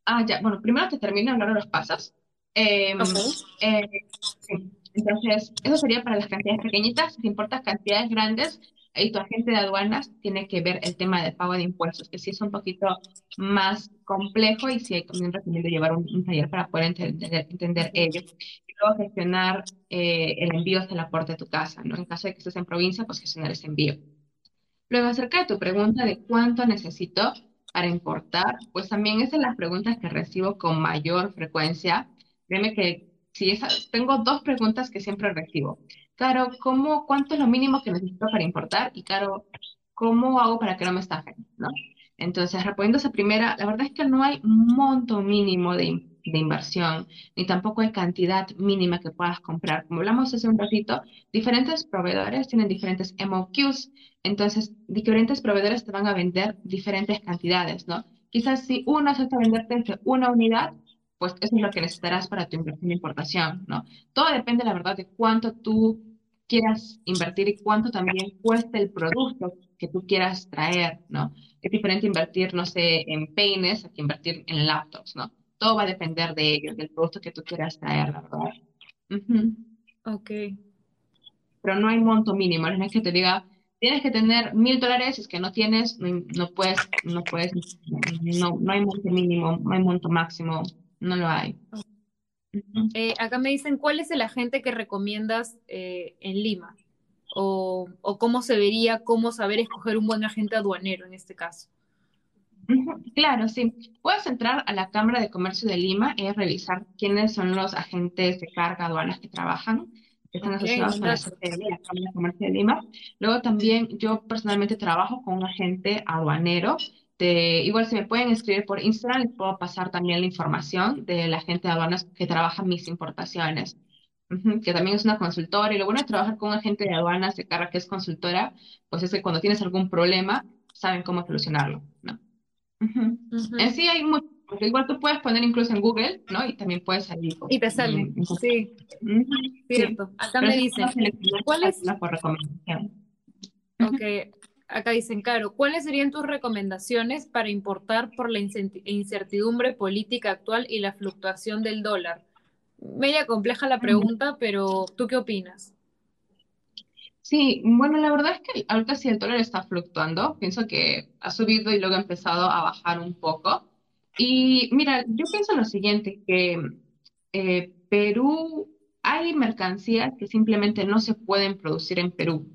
Ah, ya, bueno, primero te termino de hablar de los pasos. Em, eh, Entonces, eso sería para las cantidades pequeñitas. Si importas cantidades grandes, ahí tu agente de aduanas tiene que ver el tema del pago de impuestos, que sí es un poquito más complejo y sí hay también recomiendo llevar un, taller para poder entender, entender ello luego gestionar eh, el envío hasta la puerta de tu casa, ¿no? En caso de que estés en provincia, pues gestionar ese envío. Luego, acerca de tu pregunta de cuánto necesito para importar, pues también es de las preguntas que recibo con mayor frecuencia. Créeme que si tengo dos preguntas que siempre recibo. Claro, ¿cómo, ¿cuánto es lo mínimo que necesito para importar? Y claro, ¿cómo hago para que no me estafen? ¿no? Entonces, respondiendo a esa primera, la verdad es que no hay un monto mínimo de, de inversión, ni tampoco hay cantidad mínima que puedas comprar. Como hablamos hace un ratito, diferentes proveedores tienen diferentes MOQs, entonces diferentes proveedores te van a vender diferentes cantidades, ¿no? Quizás si uno acepta venderte una unidad, pues eso es lo que necesitarás para tu inversión de importación, ¿no? Todo depende, la verdad, de cuánto tú quieras invertir y cuánto también cuesta el producto que tú quieras traer, ¿no? Es diferente invertir, no sé, en peines a que invertir en laptops, ¿no? Todo va a depender de ellos, del producto que tú quieras traer, la verdad. Ok. Pero no hay monto mínimo, no es que te diga, tienes que tener mil dólares, es que no tienes, no, puedes, no puedes, no, no hay monto mínimo, no hay monto máximo, no lo hay. Eh, acá me dicen, ¿cuál es el agente que recomiendas eh, en Lima? O, o, cómo se vería, cómo saber escoger un buen agente aduanero en este caso. Claro, sí. Puedes entrar a la Cámara de Comercio de Lima y revisar quiénes son los agentes de carga aduanas que trabajan, que están asociados con la Cámara de Comercio de Lima. Luego también yo personalmente trabajo con un agente aduanero. De, igual si me pueden escribir por Instagram, les puedo pasar también la información del agente de aduanas que trabaja mis importaciones. que también es una consultora, y lo bueno de trabajar con un agente de aduanas de carga que es consultora, pues es que cuando tienes algún problema, saben cómo solucionarlo, ¿no? En sí hay mucho, porque igual tú puedes poner incluso en Google, ¿no? Y también puedes salir. Y te sale, sí. Cierto. Acá me dicen, ¿cuál es? Por recomendación. Ok, acá dicen, Caro, ¿cuáles serían tus recomendaciones para importar por la incertidumbre política actual y la fluctuación del dólar? Media compleja la pregunta, pero ¿tú qué opinas? Sí, bueno, la verdad es que ahorita sí el dólar está fluctuando. Pienso que ha subido y luego ha empezado a bajar un poco. Y mira, yo pienso lo siguiente, que eh, Perú, hay mercancías que simplemente no se pueden producir en Perú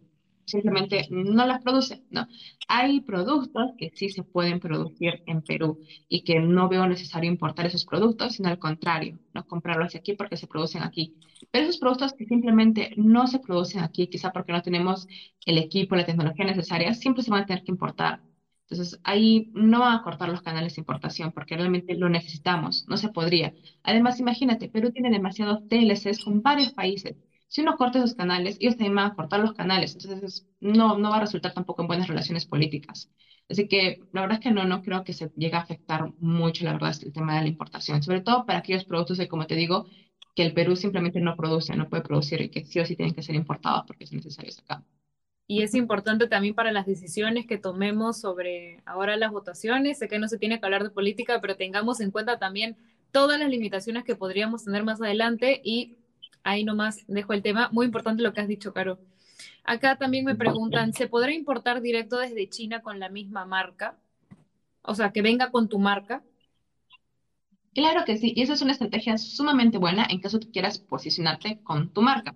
simplemente no las produce, ¿no? Hay productos que sí se pueden producir en Perú y que no veo necesario importar esos productos, sino al contrario, no comprarlos aquí porque se producen aquí. Pero esos productos que simplemente no se producen aquí, quizá porque no tenemos el equipo, la tecnología necesaria, siempre se van a tener que importar. Entonces, ahí no van a cortar los canales de importación porque realmente lo necesitamos, no se podría. Además, imagínate, Perú tiene demasiados TLCs con varios países si uno corta esos canales, ellos también van a cortar los canales, entonces no, no va a resultar tampoco en buenas relaciones políticas. Así que la verdad es que no, no creo que se llegue a afectar mucho, la verdad, el tema de la importación, sobre todo para aquellos productos que, como te digo, que el Perú simplemente no produce, no puede producir y que sí o sí tienen que ser importados porque son necesarios acá. Y es importante también para las decisiones que tomemos sobre ahora las votaciones. Sé que no se tiene que hablar de política, pero tengamos en cuenta también todas las limitaciones que podríamos tener más adelante y ahí nomás dejo el tema. Muy importante lo que has dicho, Caro. Acá también me preguntan, ¿se podrá importar directo desde China con la misma marca? O sea, que venga con tu marca. Claro que sí, y esa es una estrategia sumamente buena en caso que quieras posicionarte con tu marca.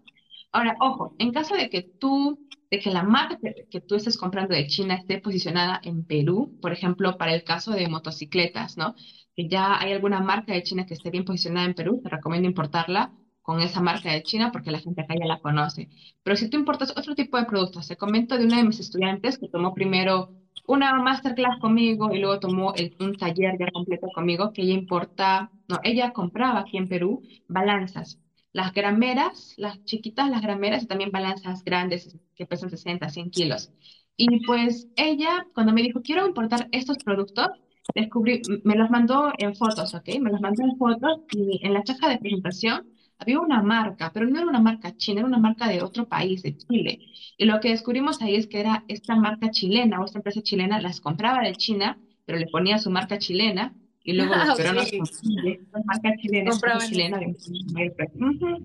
Ahora, ojo, en caso de que tú, de que la marca que, tú estés comprando de China esté posicionada en Perú, por ejemplo, para el caso de motocicletas, ¿no? Que ya hay alguna marca de China que esté bien posicionada en Perú, te recomiendo importarla con esa marca de China porque la gente acá ya la conoce. Pero si tú importas otro tipo de productos, te comento de una de mis estudiantes que tomó primero una masterclass conmigo y luego tomó el, un taller ya completo conmigo que ella importa, no, ella compraba aquí en Perú balanzas. Las grameras, las chiquitas, las grameras y también balanzas grandes que pesan 60, 100 kilos. Y pues ella, cuando me dijo, quiero importar estos productos, descubrí, me los mandó en fotos, ¿ok? Me los mandó en fotos y en la caja de presentación había una marca, pero no era una marca china, era una marca de otro país, de Chile. Y lo que descubrimos ahí es que era esta marca chilena o esta empresa chilena, las compraba de China, pero le ponía su marca chilena y luego los peruanos con marca chilena, chilena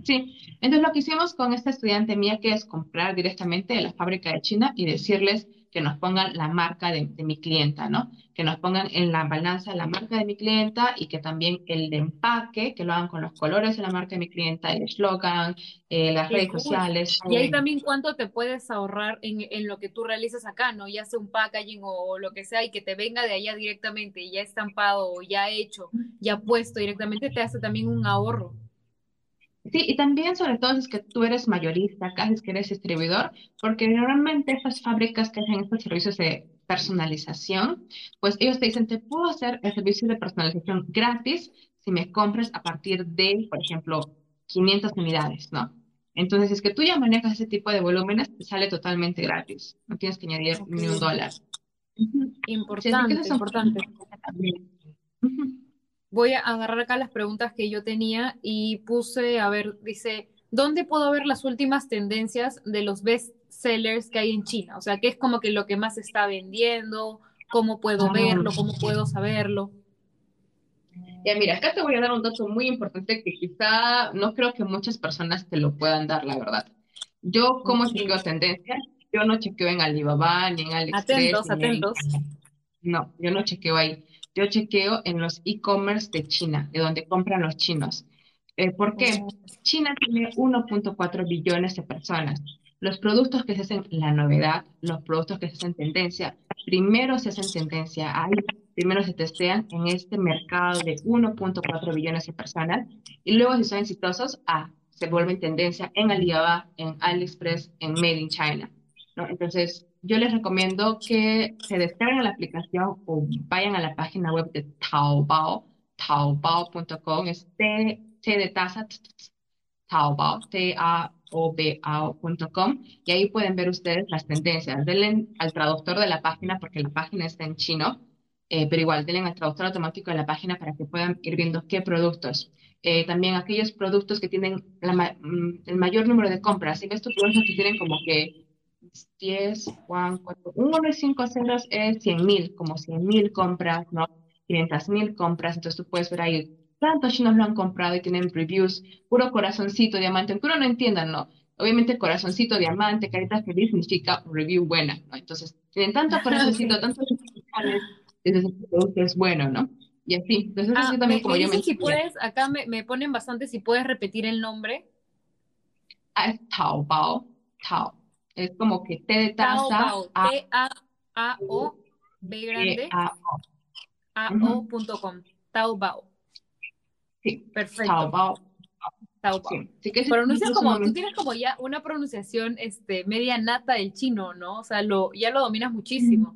sí. Entonces lo que hicimos con esta estudiante mía que es comprar directamente de la fábrica de China y decirles que nos pongan la marca de, mi clienta, ¿no? Que nos pongan en la balanza la marca de mi clienta y que también el de empaque, que lo hagan con los colores de la marca de mi clienta, el eslogan, eh, las redes sociales. Y ahí también cuánto te puedes ahorrar en, en, lo que tú realizas acá, ¿no? Ya sea un packaging o, lo que sea y que te venga de allá directamente, ya estampado, o ya hecho, ya puesto directamente, te hace también un ahorro. Sí, y también sobre todo es que tú eres mayorista, casi es que eres distribuidor, porque normalmente esas fábricas que hacen estos servicios de personalización, pues ellos te dicen, te puedo hacer el servicio de personalización gratis si me compras a partir de, por ejemplo, 500 unidades, ¿no? Entonces, es que tú ya manejas ese tipo de volúmenes, te sale totalmente gratis. No tienes que añadir ni un dólar. Importante, importante voy a agarrar acá las preguntas que yo tenía y puse, a ver, dice, ¿dónde puedo ver las últimas tendencias de los best sellers que hay en China? O sea, ¿qué es como que lo que más se está vendiendo? ¿Cómo puedo verlo? ¿Cómo puedo saberlo? Ya, mira, acá te voy a dar un dato muy importante que quizá no creo que muchas personas te lo puedan dar, la verdad. Yo, como tengo tendencias, yo no chequeo en Alibaba ni en AliExpress. Atentos, atentos. No, yo no chequeo ahí yo chequeo en los e-commerce de China, de donde compran los chinos. Eh, ¿por qué? China tiene 1.4 billones de personas. Los productos que se hacen la novedad, los productos que se hacen tendencia, primero se hacen tendencia ahí, primero se testean en este mercado de 1.4 billones de personas y luego si son exitosos, ah, se vuelven tendencia en Alibaba, en AliExpress, en Made in China. ¿no? Entonces, yo les recomiendo que se descarguen la aplicación o vayan a la página web de Taobao, taobao.com, es T, T de taza, Taobao, T-A-O-B-A-O.com, y ahí pueden ver ustedes las tendencias. Denle al traductor de la página, porque la página está en chino, eh, pero igual denle al traductor automático de la página para que puedan ir viendo qué productos. Eh, también aquellos productos que tienen la mm, el mayor número de compras. Si ves tus productos que tienen como que 10, 1, 4, 1 de 5 ceros es 100 mil, como 100 mil compras, ¿no? 500 mil compras, entonces tú puedes ver ahí cuántos chinos lo han comprado y tienen reviews, puro corazoncito, diamante, aunque uno no entienda, ¿no? Obviamente corazoncito, diamante, carita feliz significa review buena, ¿no? Entonces, tienen tanto corazoncito, tantos entonces el producto es bueno, ¿no? Y así, entonces así Ah, también me, como me yo dicen si puedes, acá me, me ponen bastante si puedes repetir el nombre. ah, es Taobao, Tao, es como que T de taza, T-A-A-O, B grande, A-O.com. Taobao. sí, Perfecto. Taobao, Taobao. sí, que Pronuncias como, tú tienes como ya una pronunciación este, media nata del chino, ¿no? O sea, lo, ya lo dominas muchísimo.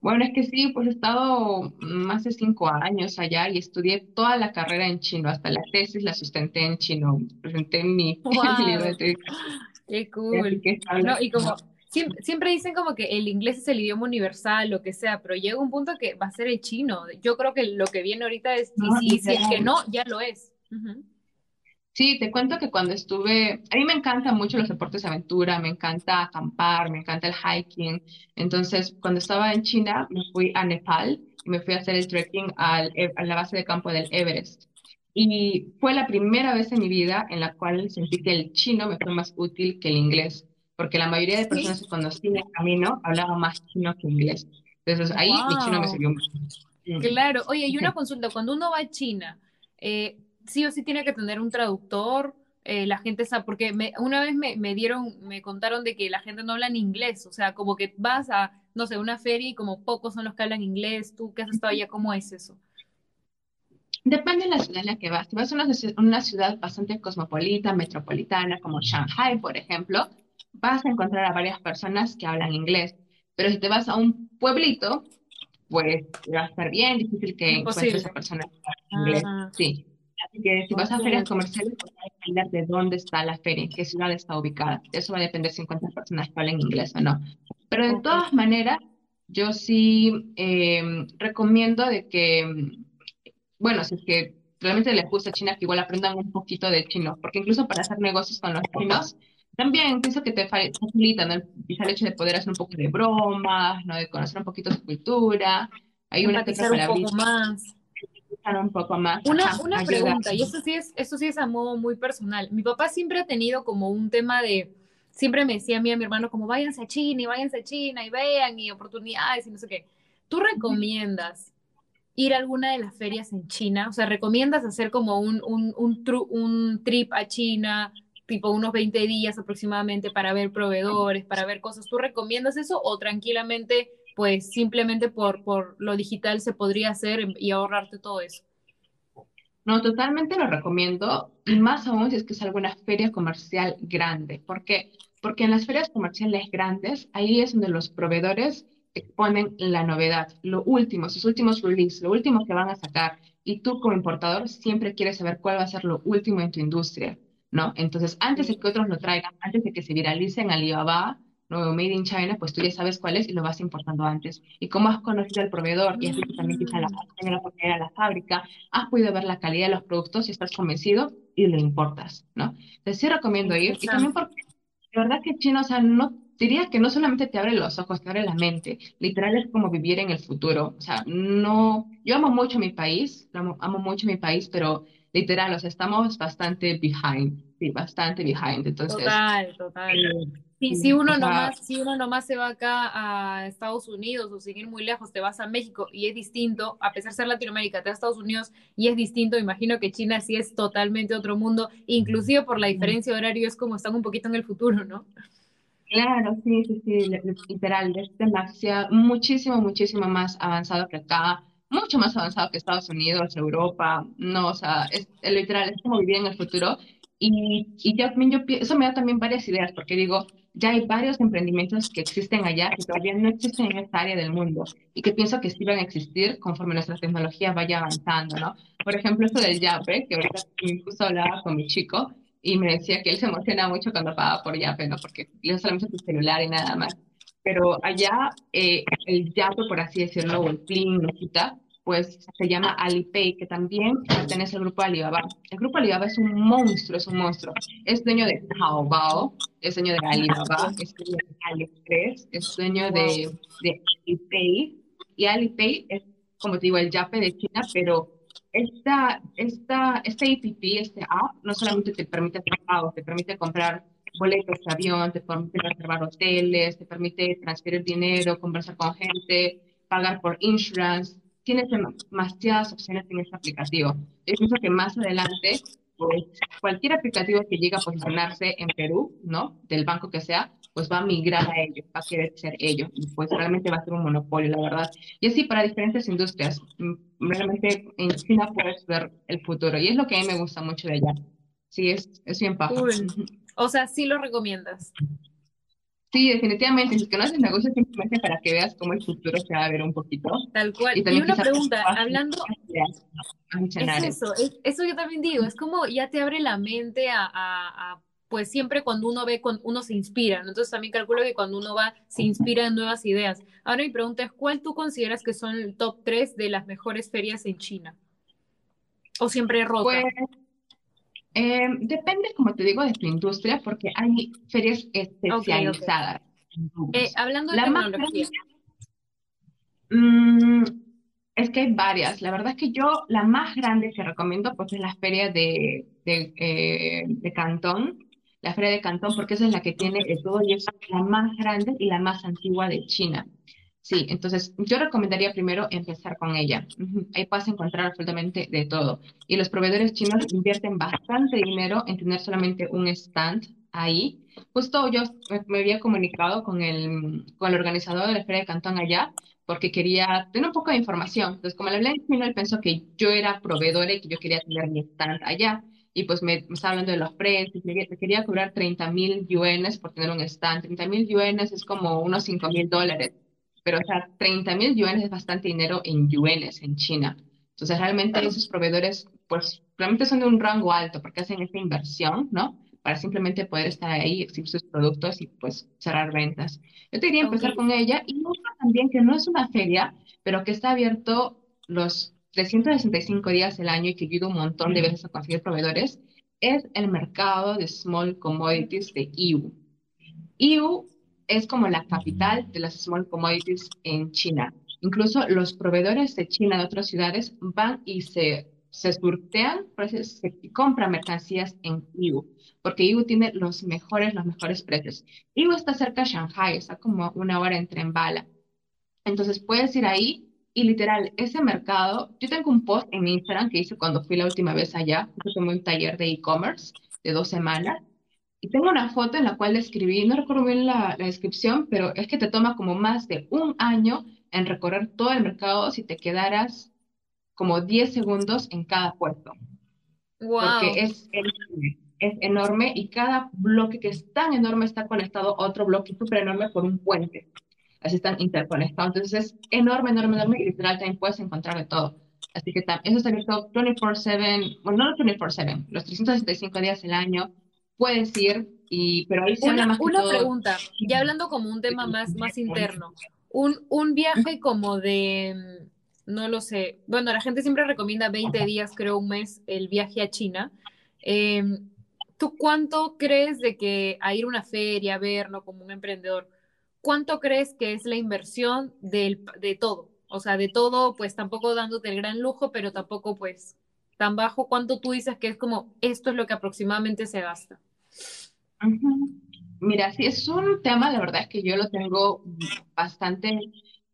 Bueno, es que sí, pues he estado más de cinco años allá y estudié toda la carrera en chino, hasta la tesis la sustenté en chino, presenté mi, mi libro de ¡Wow! tesis, ¡Qué cool! que No, y como siempre, siempre dicen como que el inglés es el idioma universal, lo que sea, pero llega un punto que va a ser el chino. Yo creo que lo que viene ahorita es, No, y si, si es que no, ya lo es. Sí, te cuento que cuando estuve, a mí me encantan mucho los deportes de aventura, me encanta acampar, me encanta el hiking. Entonces, cuando estaba en China, me fui a Nepal y me fui a hacer el trekking al, a la base de campo del Everest. Y fue la primera vez en mi vida en la cual sentí que el chino me fue más útil que el inglés, porque la mayoría de personas que conocí en el camino hablaban más chino que inglés. Entonces, ahí mi chino me ¡Wow! sirvió mucho. Mm, Claro. Oye, y una consulta, cuando uno va a China, eh, sí o sí tiene que tener un traductor, eh, la gente sabe, porque me, una vez me, me dieron, me contaron de que la gente no habla en inglés, o sea, como que vas a, no sé, una feria y como pocos son los que hablan inglés, tú que has estado allá, ¿cómo es eso? Depende de la ciudad en la que vas. Si vas a una, ci- una ciudad bastante cosmopolita, metropolitana, como Shanghai, por ejemplo, vas a encontrar a varias personas que hablan inglés. Pero si te vas a un pueblito, pues va a estar bien difícil que encuentres a personas que hablan inglés. Ah, Sí. Así que si vas a ferias comerciales, pues hay que depender de dónde está la feria, en qué ciudad está ubicada. Eso va a depender si encuentras personas que hablan inglés o no. Pero de todas maneras, yo sí eh, recomiendo de que bueno, si es que realmente les gusta China, que igual aprendan un poquito de chino, porque incluso para hacer negocios con los chinos, también pienso que te fa- facilita, ¿no? El, el hecho de poder hacer un poco de bromas, ¿no? De conocer un poquito su cultura, hay una que un poco más. un poco más, Una, ajá, una pregunta, y eso sí es, eso sí es a modo muy personal. Mi papá siempre ha tenido como un tema de, siempre me decía a mí y a mi hermano como váyanse a China y váyanse a China y vean y oportunidades y no sé qué. ¿Tú recomiendas ir a alguna de las ferias en China? O sea, ¿recomiendas hacer como un, un, un, trip a China, tipo unos 20 días aproximadamente para ver proveedores, para ver cosas? ¿Tú recomiendas eso o tranquilamente, pues simplemente por, por lo digital se podría hacer y ahorrarte todo eso? No, totalmente lo recomiendo, y más aún si es que es alguna feria comercial grande. ¿Por qué? Porque en las ferias comerciales grandes, ahí es donde los proveedores exponen la novedad, lo último, sus últimos releases, lo último que van a sacar. Y tú como importador siempre quieres saber cuál va a ser lo último en tu industria, ¿no? Entonces, antes de que otros lo traigan, antes de que se viralice en Alibaba, nuevo Made in China, pues tú ya sabes cuál es y lo vas importando antes. Y como has conocido al proveedor y has visto también quizá la, Mm, la, la fábrica, has podido ver la calidad de los productos y estás convencido y lo importas, ¿no? Entonces sí recomiendo ir y también porque de verdad que China, o sea, no diría que no solamente te abre los ojos, te abre la mente, literal es como vivir en el futuro, o sea, no, yo amo mucho mi país, amo, amo mucho mi país, pero literal, o sea, estamos bastante behind, sí, bastante behind, entonces Total, eh, total. si, uno nomás, si uno nomás se va acá a Estados Unidos o seguir muy lejos, te vas a México y es distinto, a pesar de ser Latinoamérica, te vas a Estados Unidos y es distinto, imagino que China sí es totalmente otro mundo, inclusive por la diferencia de horario es como están un poquito en el futuro, ¿no? Claro, sí, sí, sí, literal, es demasiado, muchísimo, muchísimo más avanzado que acá, mucho más avanzado que Estados Unidos, Europa, no, o sea, es, literal, es como vivir en el futuro. Y, y yo, yo, eso me da también varias ideas, porque digo, ya hay varios emprendimientos que existen allá que todavía no existen en esta área del mundo y que pienso que sí van a existir conforme nuestra tecnología vaya avanzando, ¿no? Por ejemplo, esto del Yape, que ahorita incluso hablaba con mi chico, y me decía que él se emociona mucho cuando paga por Yape, ¿no? Porque le solamente su celular y nada más. Pero allá eh, el Yape, por así decirlo, o el Plin, quita, pues se llama Alipay, que también pertenece al grupo Alibaba. El grupo Alibaba es un monstruo, es un monstruo. Es dueño de Taobao, es dueño de Alibaba, es dueño de AliExpress, es dueño de, de Alipay. Y Alipay es, como te digo, el Yape de China, pero esta, esta, este APP, este app, no solamente te permite hacer pagos, te permite comprar boletos de avión, te permite reservar hoteles, te permite transferir dinero, conversar con gente, pagar por insurance. Tienes demasiadas opciones en este aplicativo. Yo pienso que más adelante, pues, cualquier aplicativo que llegue a posicionarse en Perú, ¿no? Del banco que sea, pues va a migrar a ellos, va a querer ser ellos, y pues realmente va a ser un monopolio, la verdad. Y así para diferentes industrias, mm, realmente en China puedes ver el futuro, y es lo que a mí me gusta mucho de allá. Sí, es, es bien paja. O sea, sí lo recomiendas. Sí, definitivamente. Si es que no haces negocio simplemente para que veas cómo el futuro se va a ver un poquito. Tal cual. Y, una pregunta, hablando... Es eso, eso yo también digo, es como ya te abre la mente a, a pues siempre cuando uno ve, uno se inspira, Entonces también calculo que cuando uno va, se inspira en nuevas ideas. Ahora mi pregunta es, ¿cuál tú consideras que son el top 3 de las mejores ferias en China? ¿O siempre rota? Pues, eh, depende, como te digo, de tu industria, porque hay ferias especializadas. Eh, hablando de tecnología. Mm, es que hay varias. La verdad es que yo, la más grande que recomiendo, pues es la feria de, de, eh, de Cantón, la Feria de Cantón, porque esa es la que tiene de todo y es la más grande y la más antigua de China. Sí, entonces yo recomendaría primero empezar con ella. Ahí vas a encontrar absolutamente de todo. Y los proveedores chinos invierten bastante dinero en tener solamente un stand ahí. Justo yo me había comunicado con el, con el organizador de la Feria de Cantón allá porque quería tener un poco de información. Entonces, como le hablé en chino, él pensó que yo era proveedora y que yo quería tener mi stand allá y pues me, estaba hablando de los precios, me, quería cobrar 30 mil yuanes por tener un stand. 30 mil yuanes es como unos 5 mil dólares, pero o sea, 30 mil yuanes es bastante dinero en yuanes en China. Entonces realmente esos proveedores pues realmente son de un rango alto porque hacen esta inversión, ¿no? Para simplemente poder estar ahí, exhibir sus productos y pues cerrar ventas. Yo te diría empezar con ella y otra también que no es una feria, pero que está abierto los 365 días del año y que ayuda un montón de veces a conseguir proveedores, es el mercado de small commodities de EU. EU es como la capital de las small commodities en China. Incluso los proveedores de China de otras ciudades van y se, se surtean, se compran mercancías en EU, porque EU tiene los mejores, los mejores precios. EU está cerca de Shanghai, está como una hora en tren bala. Entonces puedes ir ahí y literal, ese mercado, yo tengo un post en Instagram que hice cuando fui la última vez allá, tomé un taller de e-commerce de dos semanas, y tengo una foto en la cual escribí, no recuerdo bien la, descripción, pero es que te toma como más de un año en recorrer todo el mercado si te quedaras como 10 segundos en cada puesto. Wow. Porque es enorme, es enorme y cada bloque que es tan enorme está conectado a otro bloque súper enorme por un puente así están interconectados. Entonces es enorme, enorme, enorme y literal también puedes encontrar de todo. Así que eso está abierto 24/7, bueno, no 24/7, los 365 días del año puedes ir, y, pero ahí se una, más Una pregunta, ya hablando como un tema más, más interno, un, un viaje como de, no lo sé, bueno, la gente siempre recomienda 20 días, creo un mes, el viaje a China. Em, ¿Tú cuánto crees de que a ir a una feria, a ver, ¿no? Como un emprendedor, ¿cuánto crees que es la inversión del, de todo? O sea, de todo, pues tampoco dándote el gran lujo, pero tampoco pues tan bajo. ¿Cuánto tú dices que es como esto es lo que aproximadamente se gasta? Mira, sí, es un tema, la verdad es que yo lo tengo bastante,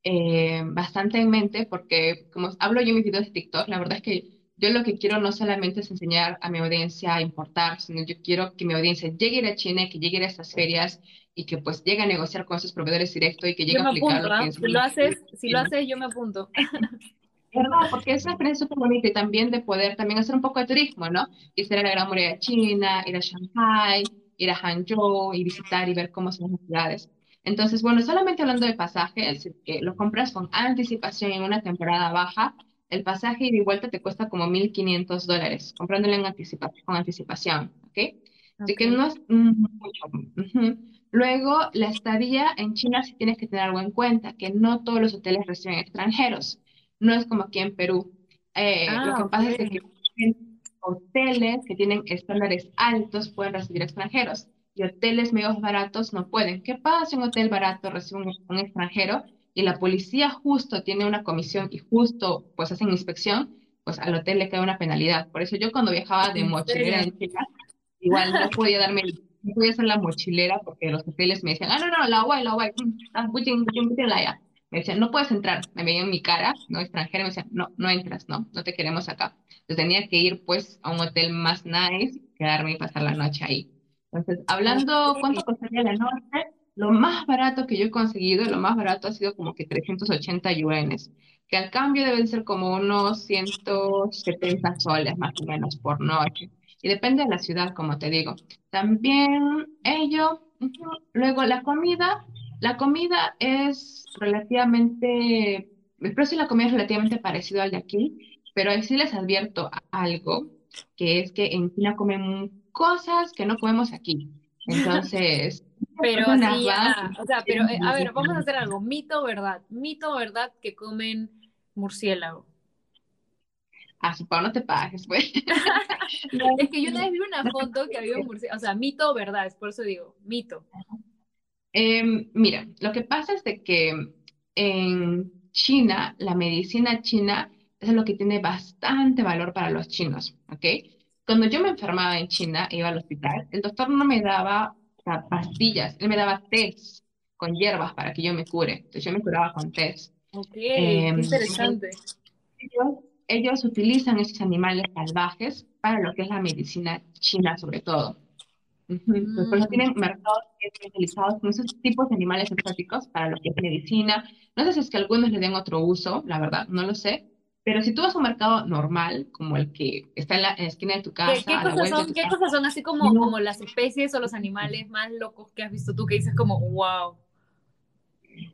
eh, bastante en mente porque como hablo yo en mis videos de TikTok, la verdad es que yo lo que quiero no solamente es enseñar a mi audiencia a importar, sino yo quiero que mi audiencia llegue a a China, que llegue a estas ferias y que pues llegue a negociar con esos proveedores directos y que llegue Yo a me aplicar apunto, lo que ¿ah? es Si lo haces, si lo haces, yo me apunto. ¿Verdad? Porque es una experiencia súper bonita y también de poder también hacer un poco de turismo, ¿no? Ir a la Gran Muralla China, ir a Shanghai, ir a Hangzhou y visitar y ver cómo son las ciudades. Entonces, bueno, solamente hablando de pasajes, que lo compras con anticipación en una temporada baja, el pasaje y vuelta te cuesta como 1.500 dólares, comprándolo en anticipa con anticipación, ¿ok? Así que no es mucho. Luego, la estadía en China sí tienes que tener algo en cuenta, que no todos los hoteles reciben extranjeros. No es como aquí en Perú. Eh, lo Ah, que pasa es de que hoteles que tienen estándares altos pueden recibir extranjeros y hoteles medios baratos no pueden. ¿Qué pasa si un hotel barato recibe un, un extranjero y la policía justo tiene una comisión y justo pues hacen inspección? Pues al hotel le cae una penalidad. Por eso yo cuando viajaba de ¿En mochilera en China, igual no podía darme, no podía ser la mochilera porque los hoteles me decían, ah, no, no, la guay, la guay, ah, la ya. Me decían, no puedes entrar. Me veían mi cara, no extranjera, me decían, no, no entras, no, no te queremos acá. Entonces tenía que ir pues a un hotel más nice, quedarme y pasar la noche ahí. Entonces, hablando cuánto costaría la noche, lo más barato que yo he conseguido, lo más barato ha sido como que 380 yuanes, que al cambio deben ser como unos 170 soles más o menos por noche. Y depende de la ciudad, como te digo. También ello, luego la comida, la comida es relativamente, el precio de la comida es relativamente parecido al de aquí, pero ahí sí les advierto algo, que es que en China comen cosas que no comemos aquí. Entonces, Pero así ya, o sea, pero eh, a ver, vamos a hacer algo. Mito verdad. Mito verdad que comen murciélago. Ah, supongo no te pagues, pues. No, Es que yo una vez vi una foto que había un murciélago, o sea, mito o verdad, es por eso digo, mito. Em, mira, lo que pasa es de que en China, la medicina china es lo que tiene bastante valor para los chinos, ¿ok? Cuando yo me enfermaba en China, iba al hospital, el doctor no me daba sea, pastillas, él me daba tés con hierbas para que yo me cure. Entonces yo me curaba con tés. Ok, entonces, interesante. ellos, ellos utilizan esos animales salvajes para lo que es la medicina china sobre todo. Entonces, por eso Mm, tienen mercados especializados en esos tipos de animales exóticos para lo que es medicina. No sé si es que algunos le den otro uso, la verdad, no lo sé. Pero si tú vas a un mercado normal, como el que está en la, en la esquina de tu ¿Qué, casa, qué la cosas son, qué casa, cosas son así como, no, como las especies o los animales más locos que has visto tú que dices como, wow?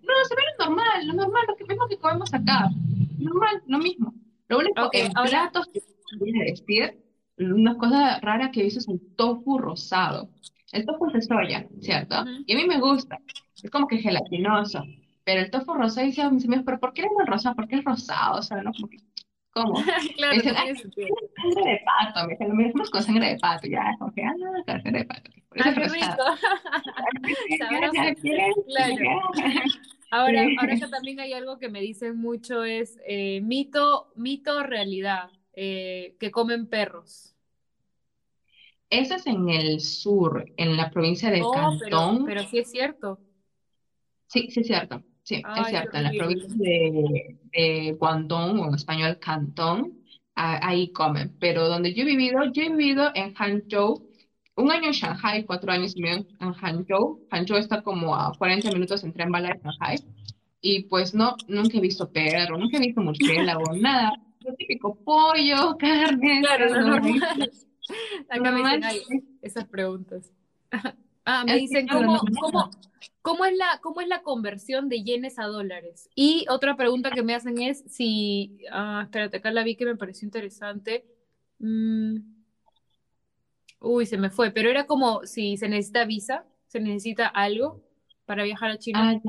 no, se ve lo normal, lo normal, lo que mismo que comemos acá. Normal, lo mismo. Lo único Ok, en ahora, platos que voy a decir, una cosa rara que he visto es el tofu rosado. El tofu es de soya, ¿cierto? ujú. Y a mí me gusta. Es como que gelatinoso. Pero el tofu rosado, dice a mis amigos, ¿pero por qué le llaman rosado? ¿Por qué es rosado? O sea, ¿no? Como que, ¿cómo? Me Claro, dicen, no sangre de pato. Me dicen, lo mismo con sangre de pato. Ya, como que, ah, no, sangre de pato. Ah, qué rico. Claro. Ahora, ahora acá también hay algo que me dicen mucho es eh, mito, mito o realidad, eh, que comen perros. Eso es en el sur, en la provincia de Oh, pero, Cantón. pero sí es cierto. Sí, sí es cierto. Sí, es Ay, qué cierto. En la provincia horrible. de, de Guangdong, o en español Cantón, ahí comen. Pero donde yo he vivido, yo he vivido en Hangzhou, un año en Shanghai, cuatro años y medio en Hangzhou. Hangzhou está como a 40 minutos en tren bala de Shanghai. Y pues no, nunca he visto perro, nunca he visto murciélago, nada. Lo típico, pollo, carne, Claro, maíz, normal. Acá me dicen, ay, esas preguntas. Ah, me dicen, ¿cómo, cómo, cómo, es la, ¿cómo es la conversión de yenes a dólares? Y otra pregunta que me hacen es si, ah, espérate, acá la vi que me pareció interesante. Mm, uy, se me fue, pero era como si se necesita visa, se necesita algo para viajar a China. Ah,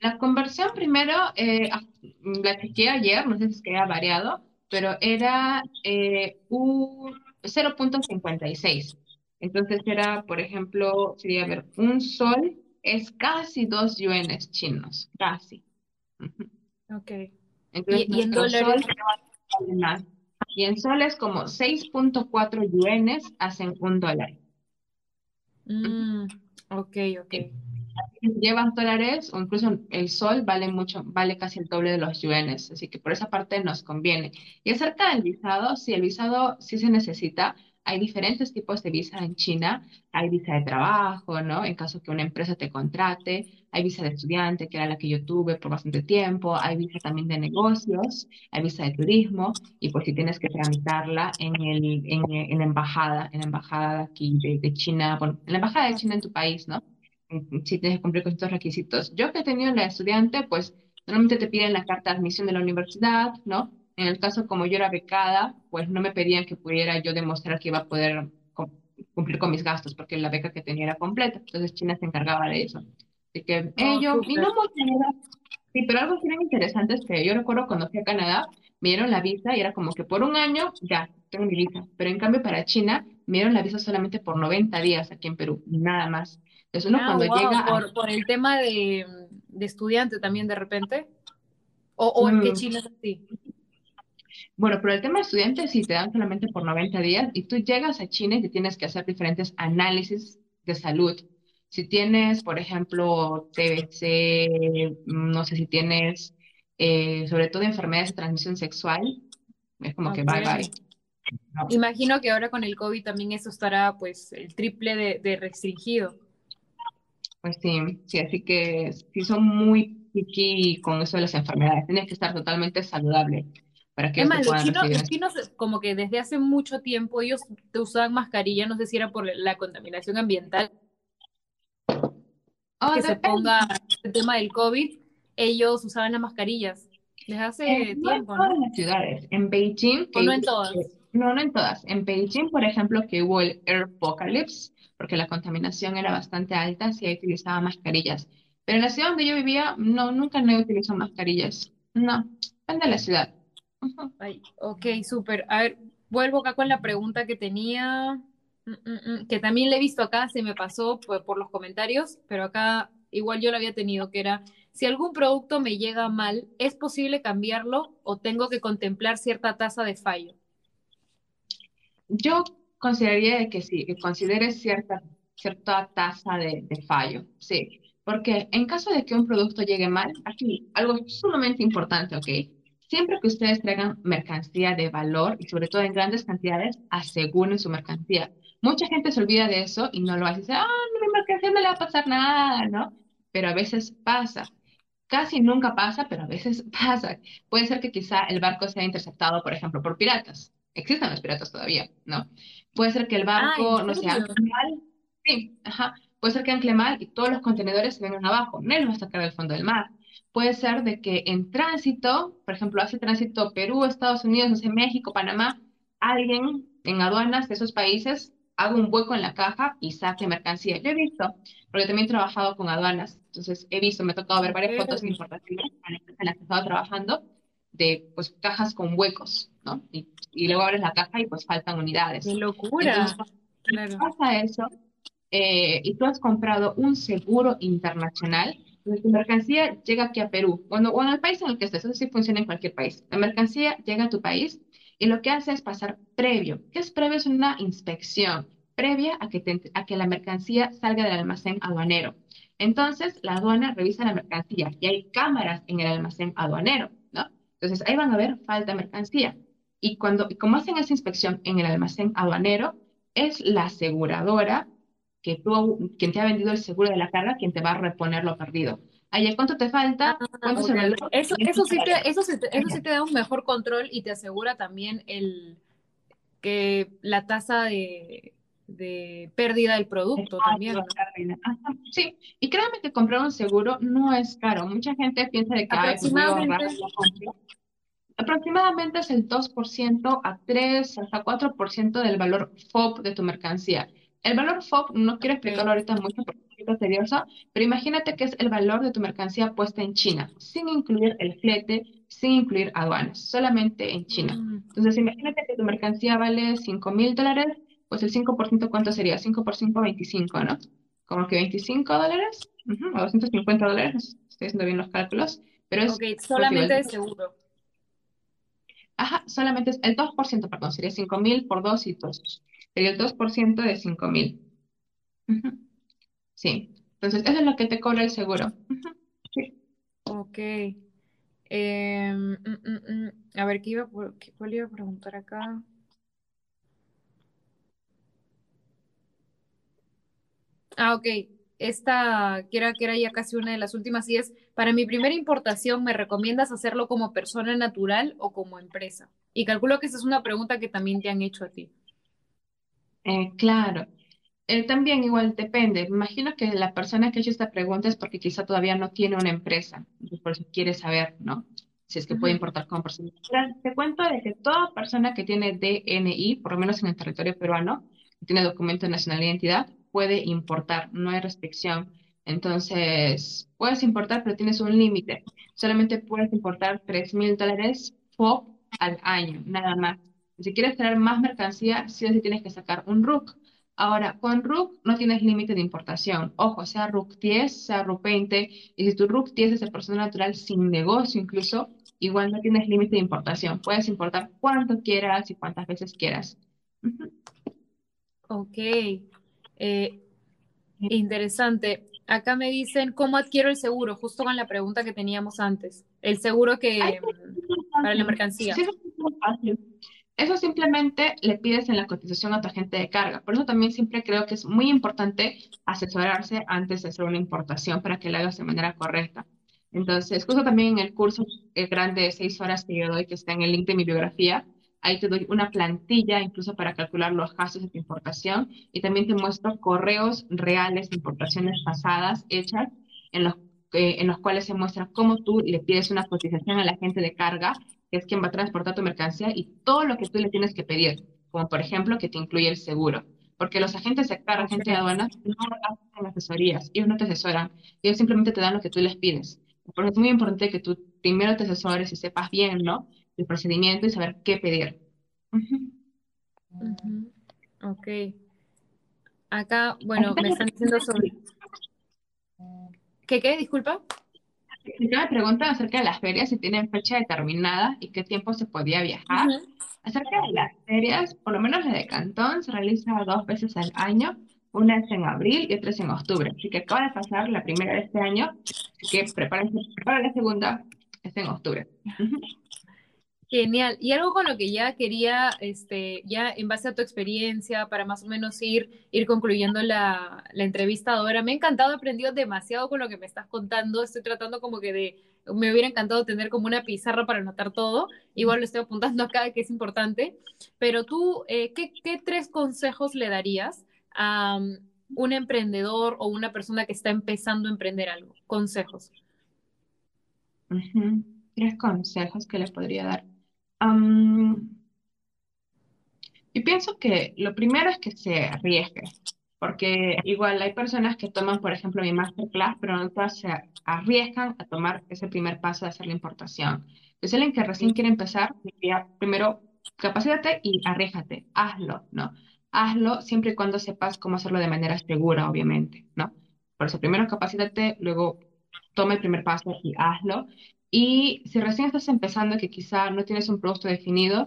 la conversión primero, eh, ah, la chequeé ayer, no sé si es que ha variado, pero era eh, 0.56. Entonces era, por ejemplo, sería, a ver, un sol es casi dos yuanes chinos, casi. Ok. Entonces ¿Y, y en sol. Y en soles como seis punto cuatro yuanes hacen un dólar. Mm, Ok, ok. Si llevas dólares o incluso el sol vale mucho, vale casi el doble de los yuanes, así que por esa parte nos conviene. Y acerca del visado, sí, el visado sí se necesita. Hay diferentes tipos de visa en China. Hay visa de trabajo, ¿no? En caso que una empresa te contrate. Hay visa de estudiante, que era la que yo tuve por bastante tiempo. Hay visa también de negocios. Hay visa de turismo. Y pues si tienes que tramitarla en el, en, la embajada, en la embajada aquí de, China, bueno, en la embajada de China en tu país, ¿no? si tienes que cumplir con estos requisitos. Yo que he tenido la estudiante, pues normalmente te piden la carta de admisión de la universidad, ¿no? En el caso como yo era becada, pues no me pedían que pudiera yo demostrar que iba a poder cumplir con mis gastos, porque la beca que tenía era completa. Entonces China se encargaba de eso. Así que ellos, y no sí, pero algo que era interesante es que yo recuerdo cuando fui a Canadá, me dieron la visa y era como que por un año ya tengo mi visa, pero en cambio para China me dieron la visa solamente por 90 días aquí en Perú, nada más. Entonces uno Ah, cuando wow, llega a... por, por el tema de, de estudiante también de repente. O, o que Mm, Chile es así. Bueno, pero el tema de estudiantes sí te dan solamente por 90 días y tú llegas a China y te tienes que hacer diferentes análisis de salud. Si tienes, por ejemplo, TBC, mm, no sé si tienes, eh, sobre todo enfermedades de transmisión sexual, es como que bye bye, ¿no? Imagino que ahora con el COVID también eso estará pues el triple de, de restringido. Pues sí, sí, así que sí son muy picky con eso de las enfermedades. Tienes que estar totalmente saludable para que Es más, los chinos, recibir. los chinos como que desde hace mucho tiempo ellos te usaban mascarilla, no sé si era por la contaminación ambiental, Oh, que se ponga el tema del COVID, ellos usaban las mascarillas desde hace no en tiempo, todas ¿no? las ciudades. En Beijing, O que no en todas. no, no en todas. En Beijing, por ejemplo, que hubo el Air Apocalypse, porque la contaminación era bastante alta, sí ahí utilizaba mascarillas. Pero en la ciudad donde yo vivía, no, nunca no utilizó mascarillas. No, depende de la ciudad. Ay, ok, súper. A ver, vuelvo acá con la pregunta que tenía, mm, mm, mm, que también la he visto acá, se me pasó por, por los comentarios, pero acá igual yo la había tenido, que era, si algún producto me llega mal, ¿es posible cambiarlo o tengo que contemplar cierta tasa de fallo? Yo consideraría de que sí, que consideres cierta, cierta tasa de, de fallo, sí, porque en caso de que un producto llegue mal, aquí algo sumamente importante, ¿ok? Siempre que ustedes traigan mercancía de valor y sobre todo en grandes cantidades, aseguren su mercancía. Mucha gente se olvida de eso y no lo hace, dice, ah, mi mercancía no le va a pasar nada, ¿no? Pero a veces pasa. Casi nunca pasa, pero a veces pasa. Puede ser que quizá el barco sea interceptado, por ejemplo, por piratas. Existen los piratas todavía, ¿no? Puede ser que el Ah, ¿en barco, no ancle mal. Sí, ajá. Puede ser que ancle mal y todos los contenedores se vengan abajo. Nadie los va a sacar del fondo del mar. Puede ser de que en tránsito, por ejemplo, hace tránsito Perú, Estados Unidos, no sé, México, Panamá, alguien en aduanas de esos países haga un hueco en la caja y saque mercancía. Yo he visto, porque también he trabajado con aduanas, entonces he visto, me ha tocado ver varias fotos de importaciones en las que he estado trabajando de pues cajas con huecos, ¿no? Y, y luego abres la caja y pues faltan ¡Qué unidades. Entonces, locura! cuando Claro. pasa eso eh, y tú has comprado un seguro internacional, entonces tu mercancía llega aquí a Perú, bueno, o en el país en el que estés, eso sí funciona en cualquier país. La mercancía llega a tu país y lo que hace es pasar previo. ¿Qué es previo? Es una inspección previa a que, te- a que la mercancía salga del almacén aduanero. Entonces, la aduana revisa la mercancía y hay cámaras en el almacén aduanero, ¿no? Entonces, ahí van a ver falta mercancía. Y cuando, como hacen esa inspección en el almacén aduanero, es la aseguradora que tú, quien te ha vendido el seguro de la carga, quien te va a reponer lo perdido. Ayer, ¿cuánto te falta? Ah, ¿Cuánto es ok, el ok. valor? Eso, eso 500 sí te, eso sí te, eso sí te da un mejor control y te asegura también el que la tasa de, de pérdida del producto también, Sí, y créame que comprar un seguro no es caro. Mucha gente piensa de que, pues Aproximadamente. Aproximadamente es el 2% a 3 hasta 4% del valor FOB de tu mercancía. El valor FOB, no quiero explicarlo ahorita mucho porque es un poquito tedioso, pero imagínate que es el valor de tu mercancía puesta en China, sin incluir el flete, sin incluir aduanas, solamente en China. Mm, Entonces, imagínate que tu mercancía vale 5 mil dólares, pues el 5% ¿cuánto sería? 5 por 5, 25, ¿no? Como que 25 dólares, ujú, o 250 dólares, estoy haciendo bien los cálculos, pero es, ok, solamente el de seguro. Ajá, solamente es el 2%, perdón, sería 5.000 por 2 y 2. Sería el 2% de 5.000. Ujú. Sí. Entonces, eso es lo que te cobra el seguro. Sí. Ok. Em, mm, mm, mm. A ver, ¿qué iba, por- qué- cuál iba a preguntar acá? Ah, ok. Esta, que era, que era ya casi una de las últimas, y es, para mi primera importación, ¿me recomiendas hacerlo como persona natural o como empresa? Y calculo que esa es una pregunta que también te han hecho a ti. Eh, claro. Eh, también igual depende. Imagino que la persona que ha hecho esta pregunta es porque quizá todavía no tiene una empresa, por eso quiere saber, ¿no? Si es que puede Ujú, importar como persona. Te cuento de que toda persona que tiene DNI, por lo menos en el territorio peruano, que tiene documento de nacionalidad e identidad, puede importar, no hay restricción. Entonces, puedes importar, pero tienes un límite. Solamente puedes importar tres mil dólares FOB al año, nada más. Si quieres traer más mercancía, sí o sí tienes que sacar un RUC. Ahora, con RUC no tienes límite de importación. Ojo, sea RUC 10, sea RUC 20, y si tu RUC 10 es de persona natural sin negocio incluso, igual no tienes límite de importación. Puedes importar cuanto quieras y cuantas veces quieras. Ok. Eh, interesante. Acá me dicen, ¿cómo adquiero el seguro? Justo con la pregunta que teníamos antes. El seguro que, mm, para la. Sí, mercancía. eso es muy fácil. Eso simplemente le pides en la cotización a tu agente de carga. Por eso también siempre creo que es muy importante asesorarse antes de hacer una importación para que la hagas de manera correcta. Entonces, justo también en el curso eh, grande de seis horas que yo doy, que está en el link de mi biografía, ahí te doy una plantilla incluso para calcular los gastos de tu importación y también te muestro correos reales importaciones pasadas hechas en los, eh, en los cuales se muestra cómo tú le pides una cotización al agente de carga es quien va a transportar tu mercancía y todo lo que tú le tienes que pedir, como por ejemplo que te incluye el seguro. Porque los agentes de carga, agentes de aduanas, no hacen asesorías, ellos no te asesoran, ellos simplemente te dan lo que tú les pides. Por eso es muy importante que tú primero te asesores y sepas bien, ¿no? El procedimiento y saber qué pedir. Ujú. Ok. Acá, bueno, me están diciendo sobre... ¿Qué qué? Disculpa. Me preguntan acerca de las ferias, si tienen fecha determinada y qué tiempo se podía viajar. Ujú. Acerca de las ferias, por lo menos la de Cantón se realiza dos veces al año, una es en abril y otra es en octubre. Así que acaba de pasar la primera de este año, así que prepárense para la segunda, es en octubre. Ujú. Genial. Y algo con lo que ya quería, este, ya en base a tu experiencia, para más o menos ir, ir concluyendo la, la entrevista ahora, me ha encantado, he aprendido demasiado con lo que me estás contando. Estoy tratando como que de, me hubiera encantado tener como una pizarra para anotar todo. Igual lo estoy apuntando acá, que es importante. Pero tú, eh, ¿qué, qué tres consejos le darías a um, un emprendedor o una persona que está empezando a emprender algo? Consejos. Tres consejos que le podría dar. Am, Y pienso que lo primero es que se arriesgue, porque igual hay personas que toman, por ejemplo, mi masterclass, pero no todas se arriesgan a tomar ese primer paso de hacer la importación. Es alguien que recién quiere empezar, primero, capacítate y arriesgate, hazlo, ¿no? Hazlo siempre y cuando sepas cómo hacerlo de manera segura, obviamente, ¿no? Por eso, primero capacítate, luego toma el primer paso y hazlo. Y si recién estás empezando, que quizá no tienes un producto definido,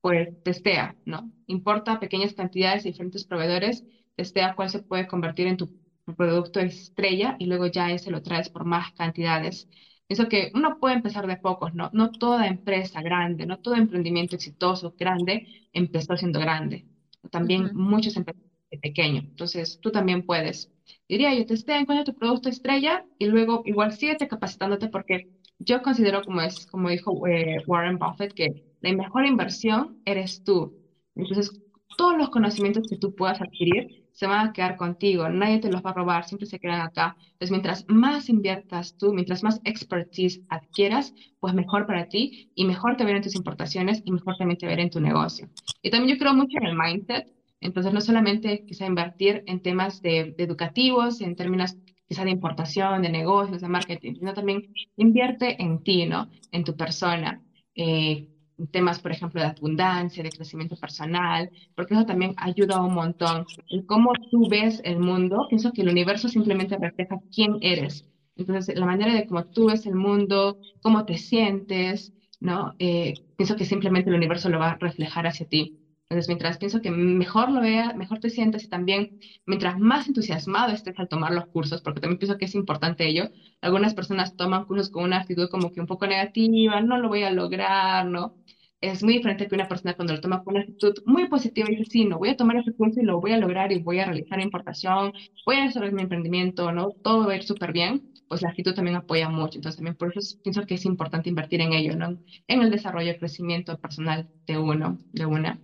pues testea, ¿no? Importa pequeñas cantidades de diferentes proveedores, testea cuál se puede convertir en tu producto estrella y luego ya ese lo traes por más cantidades. Pienso que uno puede empezar de pocos, ¿no? No toda empresa grande, no todo emprendimiento exitoso, grande, empezó siendo grande. También Ujú, muchos empezaron de pequeño. Entonces, tú también puedes. Diría yo, testea, encuentra tu producto estrella y luego igual síguete capacitándote porque yo considero, como es, como dijo eh, Warren Buffett, que la mejor inversión eres tú. Entonces, todos los conocimientos que tú puedas adquirir se van a quedar contigo, nadie te los va a robar, siempre se quedan acá. Entonces, mientras más inviertas tú, mientras más expertise adquieras, pues mejor para ti y mejor te verán tus importaciones y mejor también te verá en tu negocio. Y también yo creo mucho en el mindset, entonces no solamente quizá invertir en temas de educativos, en términos quizá de importación, de negocios, de marketing, sino también invierte en ti, ¿no? En tu persona. Eh, temas, por ejemplo, de abundancia, de crecimiento personal, porque eso también ayuda un montón. El cómo tú ves el mundo, pienso que el universo simplemente refleja quién eres. Entonces, la manera de cómo tú ves el mundo, cómo te sientes, ¿no? Eh, pienso que simplemente el universo lo va a reflejar hacia ti. Entonces, mientras pienso que mejor lo veas, mejor te sientes y también mientras más entusiasmado estés al tomar los cursos, porque también pienso que es importante ello, algunas personas toman cursos con una actitud como que un poco negativa, no lo voy a lograr, ¿no? Es muy diferente que una persona cuando lo toma con una actitud muy positiva y dice, sí, no voy a tomar ese curso y lo voy a lograr y voy a realizar importación, voy a hacer mi emprendimiento, ¿no? Todo va a ir súper bien, pues la actitud también apoya mucho. Entonces, también por eso pienso que es importante invertir en ello, ¿no? En el desarrollo y crecimiento personal de uno, de una.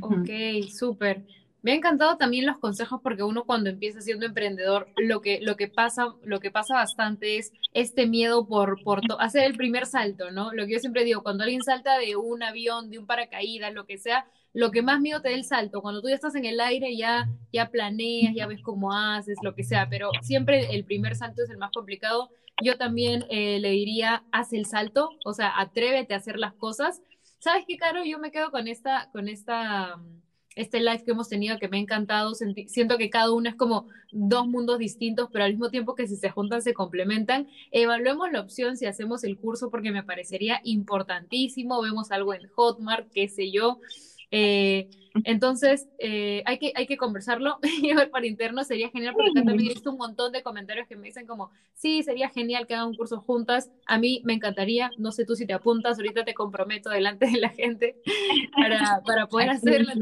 Ok, súper. Me ha encantado también los consejos porque uno cuando empieza siendo emprendedor, lo que, lo que pasa, lo que pasa bastante es este miedo por, por hacer el primer salto, ¿no? Lo que yo siempre digo, cuando alguien salta de un avión, de un paracaídas, lo que sea, lo que más miedo te da el salto. Cuando tú ya estás en el aire, ya, ya planeas, ya ves cómo haces, lo que sea, pero siempre el primer salto es el más complicado. Yo también eh, le diría, haz el salto, o sea, atrévete a hacer las cosas ¿Sabes qué, Caro? Yo me quedo con esta, con esta, este live que hemos tenido que me ha encantado. siento que cada uno es como dos mundos distintos, pero al mismo tiempo que si se juntan se complementan. Evaluemos la opción si hacemos el curso porque me parecería importantísimo. Vemos algo en Hotmart, qué sé yo. Eh, entonces, eh, hay, que, hay que conversarlo y ver para interno, sería genial, porque acá también he visto un montón de comentarios que me dicen como, sí, sería genial que hagan un curso juntas, a mí me encantaría, no sé tú si te apuntas, ahorita te comprometo delante de la gente para, para poder hacerlo.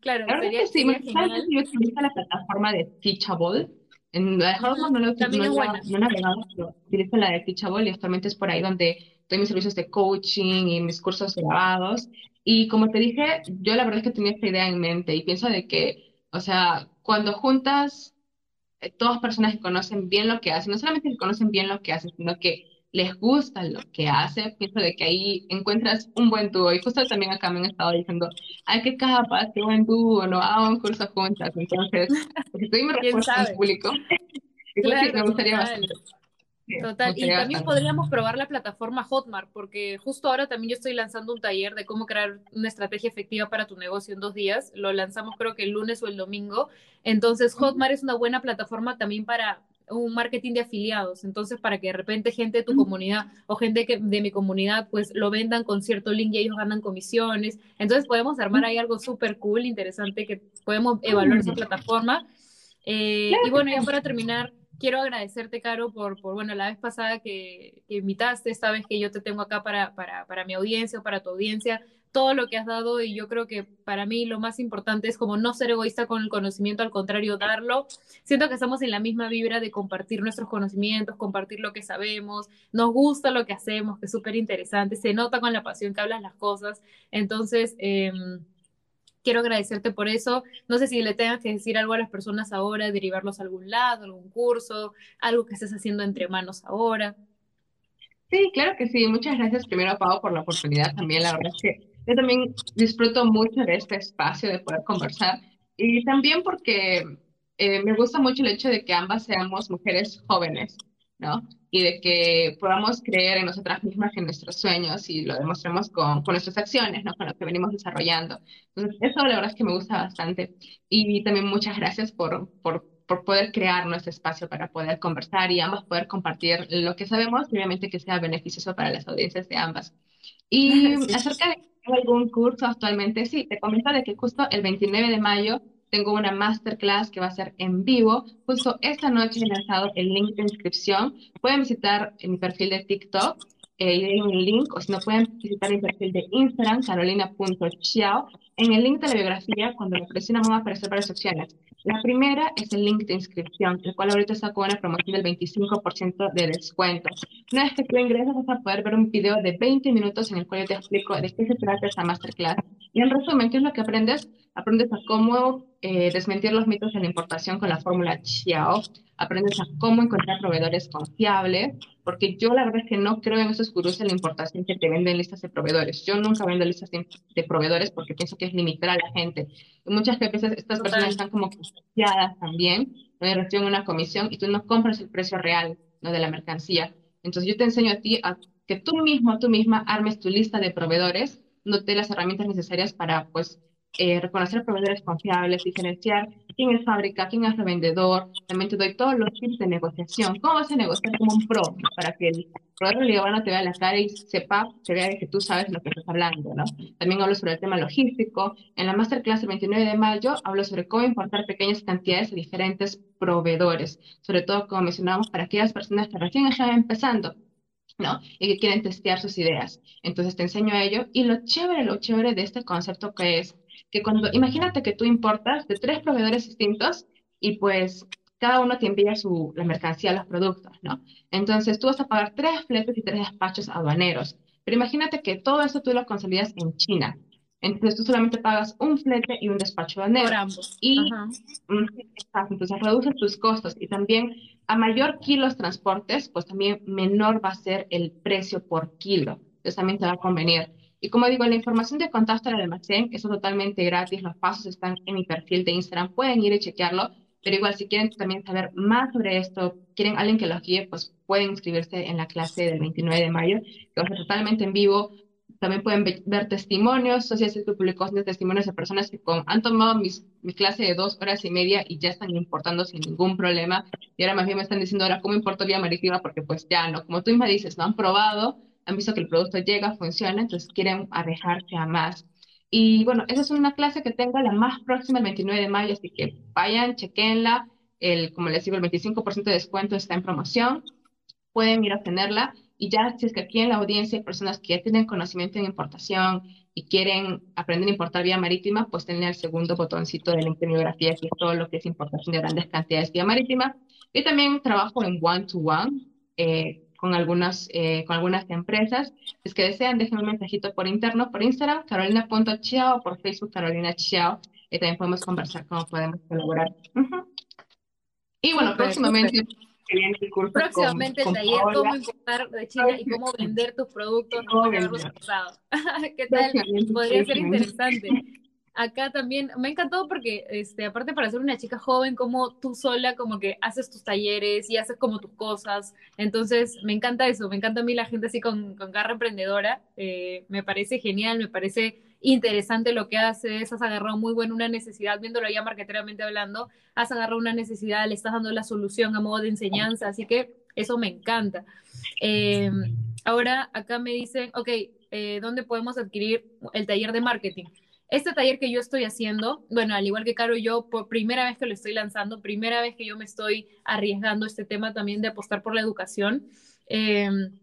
claro, sería, sí, sería genial. Yo utilizo la plataforma de Teachable, en la de no lo También no, es buena. No, no, utilizo la de Teachable y actualmente es por ahí donde doy mis servicios de coaching y mis cursos grabados. Y como te dije, yo la verdad es que tenía esta idea en mente y pienso de que, o sea, cuando juntas eh, todas personas que conocen bien lo que hacen, no solamente que conocen bien lo que hacen, sino que les gusta lo que hacen, pienso de que ahí encuentras un buen dúo. Y justo también acá me han estado diciendo, ay, qué capa, qué buen dúo, no, hago un curso juntas. Entonces, pues, estoy mi respuesta en público. Claro, me gustaría bastante. Total, y también podríamos probar la plataforma Hotmart, porque justo ahora también yo estoy lanzando un taller de cómo crear una estrategia efectiva para tu negocio en dos días. Lo lanzamos creo que el lunes o el domingo. Entonces, Hotmart es una buena plataforma también para un marketing de afiliados. Entonces, para que de repente gente de tu comunidad o gente que, de mi comunidad, pues lo vendan con cierto link y ellos ganan comisiones. Entonces, podemos armar ahí algo súper cool, interesante, que podemos evaluar esa plataforma. Eh, y bueno, ya para terminar, quiero agradecerte, Caro, por, por bueno, la vez pasada que, invitaste, esta vez que yo te tengo acá para, para, para mi audiencia o para tu audiencia, todo lo que has dado y yo creo que para mí lo más importante es como no ser egoísta con el conocimiento, al contrario, darlo. Siento que estamos en la misma vibra de compartir nuestros conocimientos, compartir lo que sabemos, nos gusta lo que hacemos, que es súper interesante, se nota con la pasión que hablas las cosas. Entonces, eh, quiero agradecerte por eso. No sé si le tengas que decir algo a las personas ahora, derivarlos a algún lado, algún curso, algo que estés haciendo entre manos ahora. Sí, claro que sí. Muchas gracias primero, Pau, por la oportunidad también. La verdad es que yo también disfruto mucho de este espacio, de poder conversar. Y también porque eh, me gusta mucho el hecho de que ambas seamos mujeres jóvenes, ¿no? y de que podamos creer en nosotras mismas, en nuestros sueños y lo demostremos con, con nuestras acciones, ¿no? con lo que venimos desarrollando. Entonces, eso la verdad es que me gusta bastante. Y también muchas gracias por, por, por poder crear nuestro espacio para poder conversar y ambas poder compartir lo que sabemos y obviamente que sea beneficioso para las audiencias de ambas. Y acerca de algún curso actualmente, sí, te comento de que justo el 29 de mayo tengo una masterclass que va a ser en vivo. Justo esta noche he lanzado el link de inscripción. Pueden visitar mi perfil de TikTok eh, hay un link, o si no pueden visitar mi perfil de Instagram, carolina.chiao. En el link de la biografía, cuando lo presionan, van a aparecer varias opciones. La primera es el link de inscripción, el cual ahorita está con una promoción del 25% de descuento. Una vez que tú ingresas, vas a poder ver un video de 20 minutos en el cual yo te explico de qué se trata esta masterclass. Y en resumen, ¿qué es lo que aprendes? Aprendes a cómo eh, desmentir los mitos de la importación con la fórmula Xiao, aprendes a cómo encontrar proveedores confiables, porque yo la verdad es que no creo en esos gurús de la importación que te venden listas de proveedores. Yo nunca vendo listas de, proveedores porque pienso que es limitar a la gente. Y muchas veces estas personas están como confiadas también, donde reciben una comisión y tú no compras el precio real ¿no? de la mercancía. Entonces yo te enseño a ti a que tú mismo, tú misma armes tu lista de proveedores, no te las herramientas necesarias para pues eh, reconocer proveedores confiables, diferenciar quién es fábrica, quién es revendedor. También te doy todos los tips de negociación. ¿Cómo vas a negociar como un pro? Para que el proveedor no te vea la cara y sepa, se vea que tú sabes lo que estás hablando, ¿no? También hablo sobre el tema logístico. En la masterclass del 29 de mayo hablo sobre cómo importar pequeñas cantidades de diferentes proveedores, sobre todo, como mencionábamos, para aquellas personas que recién están empezando. ¿no? Y que quieren testear sus ideas. Entonces te enseño ello. Y lo chévere, lo chévere de este concepto que es que cuando, imagínate que tú importas de tres proveedores distintos y pues cada uno te envía su, la mercancía, los productos, ¿no? Entonces tú vas a pagar tres fletes y tres despachos aduaneros. Pero imagínate que todo eso tú lo consolidas en China. Entonces tú solamente pagas un flete y un despacho aduanero. Por ambos. Y entonces reduces tus costos y también a mayor kilos transportes, pues también menor va a ser el precio por kilo. Entonces también te va a convenir. Y como digo, la información de contacto del almacén es totalmente gratis, los pasos están en mi perfil de Instagram, pueden ir y chequearlo, pero igual si quieren también saber más sobre esto, quieren alguien que los guíe, pues pueden inscribirse en la clase del 29 de mayo, que va a ser totalmente en vivo. También pueden ver testimonios, Social que publicó testimonios de personas que han tomado mis, mi clase de dos horas y media y ya están importando sin ningún problema. Y ahora más bien me están diciendo ahora cómo importo vía marítima, porque pues ya no, como tú misma dices, no han probado, han visto que el producto llega, funciona, entonces quieren arriesgarse a más. Y bueno, esa es una clase que tengo la más próxima el 29 de mayo, así que vayan, chequenla. El, como les digo, el 25% de descuento está en promoción. Pueden ir a tenerla. Y ya, si es que aquí en la audiencia hay personas que ya tienen conocimiento en importación y quieren aprender a importar vía marítima, pues tienen el segundo botoncito de la biografía, que es todo lo que es importación de grandes cantidades vía marítima. Y también trabajo en one-to-one. -one, eh, con algunas, eh, con algunas empresas. Es que desean, déjenme un mensajito por interno, por Instagram, carolina.chiao, por Facebook, Carolina Chiao, y también podemos conversar cómo podemos colaborar. Y bueno, próximamente... Próximamente el taller cómo importar de China y cómo vender tus productos, ¿Qué tal? Podría ser interesante acá también me ha encantado porque, este, aparte para ser una chica joven, como tú sola, como que haces tus talleres y haces como tus cosas. Entonces, me encanta eso, me encanta a mí la gente así con, con garra emprendedora. Eh, me parece genial, me parece interesante lo que haces, has agarrado muy bueno una necesidad, viéndolo ya marketeramente hablando, has agarrado una necesidad, le estás dando la solución a modo de enseñanza, así que eso me encanta. Eh, ahora acá me dicen, ok, eh, ¿dónde podemos adquirir el taller de marketing? Este taller que yo estoy haciendo, bueno, al igual que Caro, yo por primera vez que lo estoy lanzando, primera vez que yo me estoy arriesgando este tema también de apostar por la educación, em,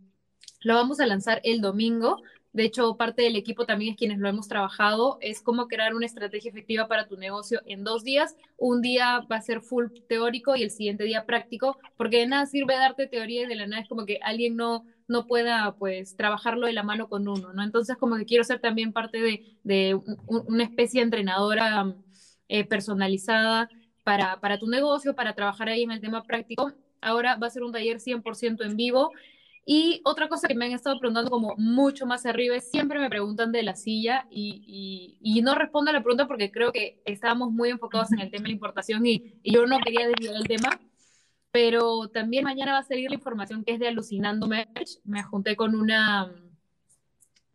lo vamos a lanzar el domingo. De hecho, parte del equipo también es quienes lo hemos trabajado, es cómo crear una estrategia efectiva para tu negocio en dos días. Un día va a ser full teórico y el siguiente día práctico, porque de nada sirve darte teoría y de la nada es como que alguien no, no pueda pues trabajarlo de la mano con uno, ¿no? Entonces como que quiero ser también parte de, una especie de entrenadora eh, personalizada para, para tu negocio, para trabajar ahí en el tema práctico. Ahora va a ser un taller 100% en vivo. Y otra cosa que me han estado preguntando como mucho más arriba es siempre me preguntan de la silla y, y, no respondo a la pregunta porque creo que estábamos muy enfocados en el tema de la importación y, y yo no quería desviar el tema pero también mañana va a salir la información que es de Alucinando Merch. Me junté con una,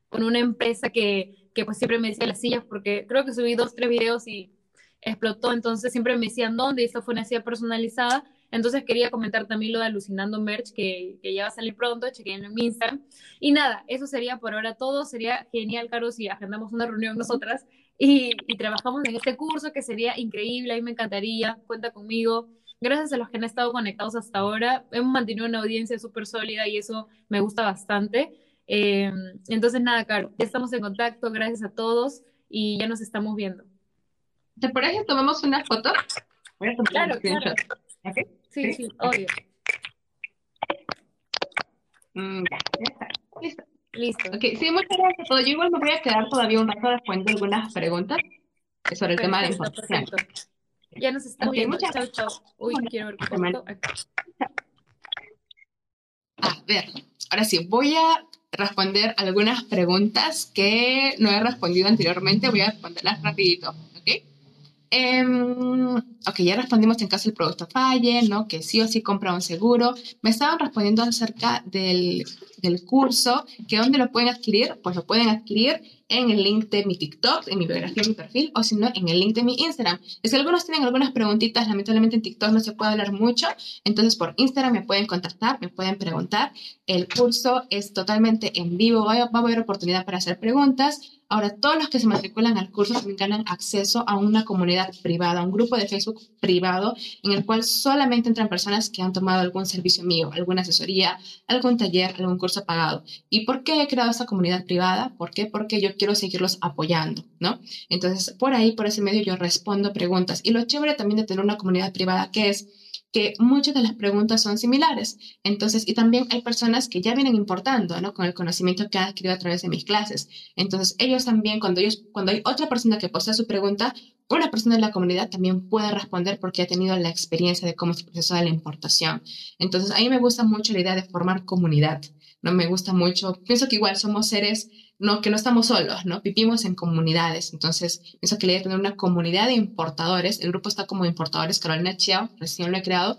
con una empresa que, que pues siempre me decía las sillas, porque creo que subí dos, tres videos y explotó, entonces siempre me decían dónde, y esto fue una silla personalizada. Entonces quería comentar también lo de Alucinando Merch, que, que ya va a salir pronto, chequen en mi Instagram. Y nada, eso sería por ahora todo. Sería genial, Caro, si agendamos una reunión nosotras y, y trabajamos en este curso, que sería increíble, a mí me encantaría, cuenta conmigo gracias a los que han estado conectados hasta ahora, hemos mantenido una audiencia súper sólida y eso me gusta bastante. Eh, entonces, nada, Caro, ya estamos en contacto, gracias a todos y ya nos estamos viendo. ¿Te parece? ¿Tomamos una foto? Voy a tomar claro, claro. Sí, sí, obvio. Mm, ya, está. Listo. Listo. Ok, sí, muchas gracias a todos. Yo igual me voy a quedar todavía un rato respondiendo algunas preguntas sobre el tema de información. Ya nos estamos viendo. Chao, chao. Uy, quiero ver. A ver, ahora sí, voy a responder algunas preguntas que no he respondido anteriormente. Voy a responderlas rapidito, ¿ok? Um, ok, ya respondimos en caso el producto falle, ¿no? Que sí o sí compra un seguro. Me estaban respondiendo acerca del, del curso, que dónde lo pueden adquirir, pues lo pueden adquirir en el link de mi TikTok, en mi biografía, en mi perfil, o si no, en el link de mi Instagram. Es que algunos tienen algunas preguntitas, lamentablemente en TikTok no se puede hablar mucho, entonces por Instagram me pueden contactar, me pueden preguntar. El curso es totalmente en vivo, va a haber oportunidad para hacer preguntas. Ahora, todos los que se matriculan al curso también ganan acceso a una comunidad privada, un grupo de Facebook privado en el cual solamente entran personas que han tomado algún servicio mío, alguna asesoría, algún taller, algún curso pagado. ¿Y por qué he creado esta comunidad privada? ¿Por qué? Porque yo quiero seguirlos apoyando, ¿no? Entonces, por ahí, por ese medio, yo respondo preguntas. Y lo chévere también de tener una comunidad privada que es que muchas de las preguntas son similares. Entonces, y también hay personas que ya vienen importando, ¿no? Con el conocimiento que han adquirido a través de mis clases. Entonces, ellos también, cuando ellos, cuando hay otra persona que posee su pregunta, una persona de la comunidad también puede responder porque ha tenido la experiencia de cómo es el proceso de la importación. Entonces, a mí me gusta mucho la idea de formar comunidad, ¿no? Me gusta mucho, pienso que igual somos seres no, que no estamos solos, ¿no? Vivimos en comunidades. Entonces, pienso que la idea de tener una comunidad de importadores, el grupo está como importadores, Carolina Chiao, recién lo he creado.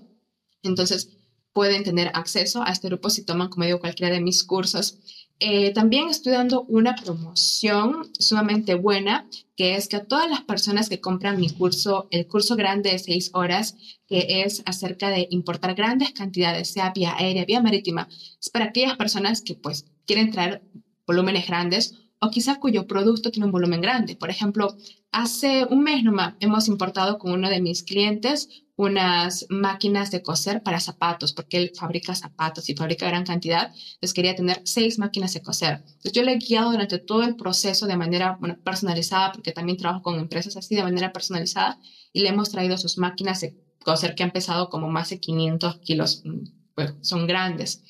Entonces, pueden tener acceso a este grupo si toman, como digo, cualquiera de mis cursos. Eh, también estoy dando una promoción sumamente buena, que es que a todas las personas que compran mi curso, el curso grande de seis horas, que es acerca de importar grandes cantidades, sea vía aérea, vía marítima, es para aquellas personas que pues quieren traer volúmenes grandes o quizá cuyo producto tiene un volumen grande. Por ejemplo, hace un mes nomás hemos importado con uno de mis clientes unas máquinas de coser para zapatos, porque él fabrica zapatos y fabrica gran cantidad. Entonces quería tener seis máquinas de coser. Entonces yo le he guiado durante todo el proceso de manera personalizada, porque también trabajo con empresas así de manera personalizada, y le hemos traído sus máquinas de coser que han pesado como más de 500 kilos. Mm, pues son grandes.